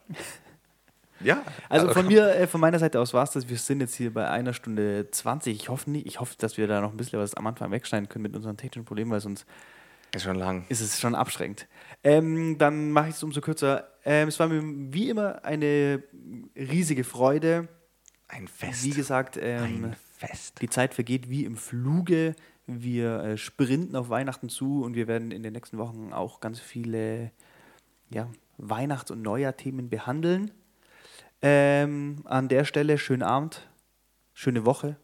ja. also von mir, äh, von meiner Seite aus war es das. Wir sind jetzt hier bei einer Stunde 20. Ich hoffe nicht, ich hoffe, dass wir da noch ein bisschen was am Anfang wegschneiden können mit unseren technischen Problemen, weil sonst Ist schon lang. ist es schon abschreckend. Ähm, dann mache ich es umso kürzer. Ähm, es war mir wie immer eine riesige Freude. Ein Fest. Wie gesagt, ähm, Ein Fest. die Zeit vergeht wie im Fluge. Wir äh, sprinten auf Weihnachten zu und wir werden in den nächsten Wochen auch ganz viele ja, Weihnachts- und Neujahr-Themen behandeln. Ähm, an der Stelle schönen Abend, schöne Woche.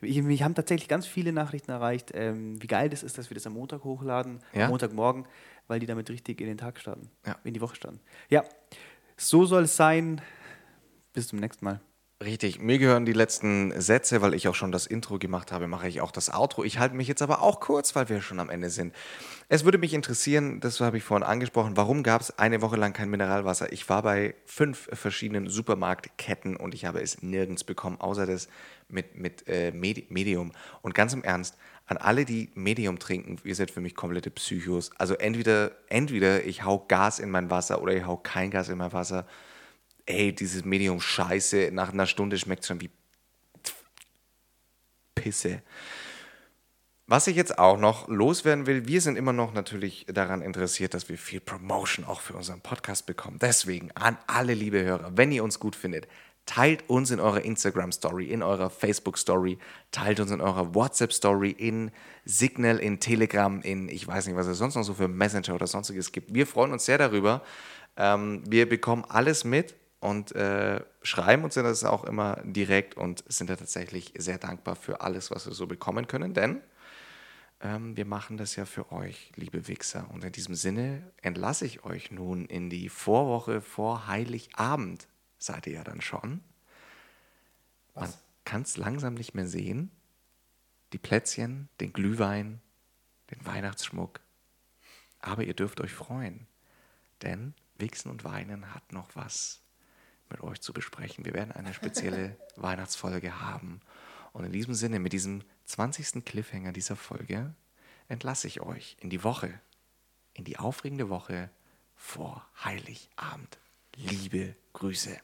Ich, mich haben tatsächlich ganz viele Nachrichten erreicht, ähm, wie geil das ist, dass wir das am Montag hochladen, Ja? am Montagmorgen, weil die damit richtig in den Tag starten, Ja. in die Woche starten. Ja, so soll es sein. Bis zum nächsten Mal. Richtig, mir gehören die letzten Sätze, weil ich auch schon das Intro gemacht habe, mache ich auch das Outro. Ich halte mich jetzt aber auch kurz, weil wir schon am Ende sind. Es würde mich interessieren, das habe ich vorhin angesprochen, warum gab es eine Woche lang kein Mineralwasser? Ich war bei fünf verschiedenen Supermarktketten und ich habe es nirgends bekommen, außer das mit, mit äh, Medi Medium. Und ganz im Ernst, an alle, die Medium trinken, ihr seid für mich komplette Psychos. Also entweder, entweder ich hau Gas in mein Wasser oder ich hau kein Gas in mein Wasser ey, dieses Medium scheiße, nach einer Stunde schmeckt schon wie Pisse. Was ich jetzt auch noch loswerden will, wir sind immer noch natürlich daran interessiert, dass wir viel Promotion auch für unseren Podcast bekommen. Deswegen an alle liebe Hörer, wenn ihr uns gut findet, teilt uns in eurer Instagram Story, in eurer Facebook Story, teilt uns in eurer WhatsApp Story, in Signal, in Telegram, in ich weiß nicht, was es sonst noch so für Messenger oder sonstiges gibt. Wir freuen uns sehr darüber. Ähm, wir bekommen alles mit und äh, schreiben uns das auch immer direkt und sind da tatsächlich sehr dankbar für alles, was wir so bekommen können, denn ähm, wir machen das ja für euch, liebe Wichser. Und in diesem Sinne entlasse ich euch nun in die Vorwoche vor Heiligabend. Seid ihr ja dann schon. Man kann es langsam nicht mehr sehen. Die Plätzchen, den Glühwein, den Weihnachtsschmuck. Aber ihr dürft euch freuen. Denn Wichsen und Weinen hat noch was mit euch zu besprechen. Wir werden eine spezielle Weihnachtsfolge haben. Und in diesem Sinne, mit diesem 20. Cliffhanger dieser Folge, entlasse ich euch in die Woche, in die aufregende Woche vor Heiligabend. Liebe Grüße.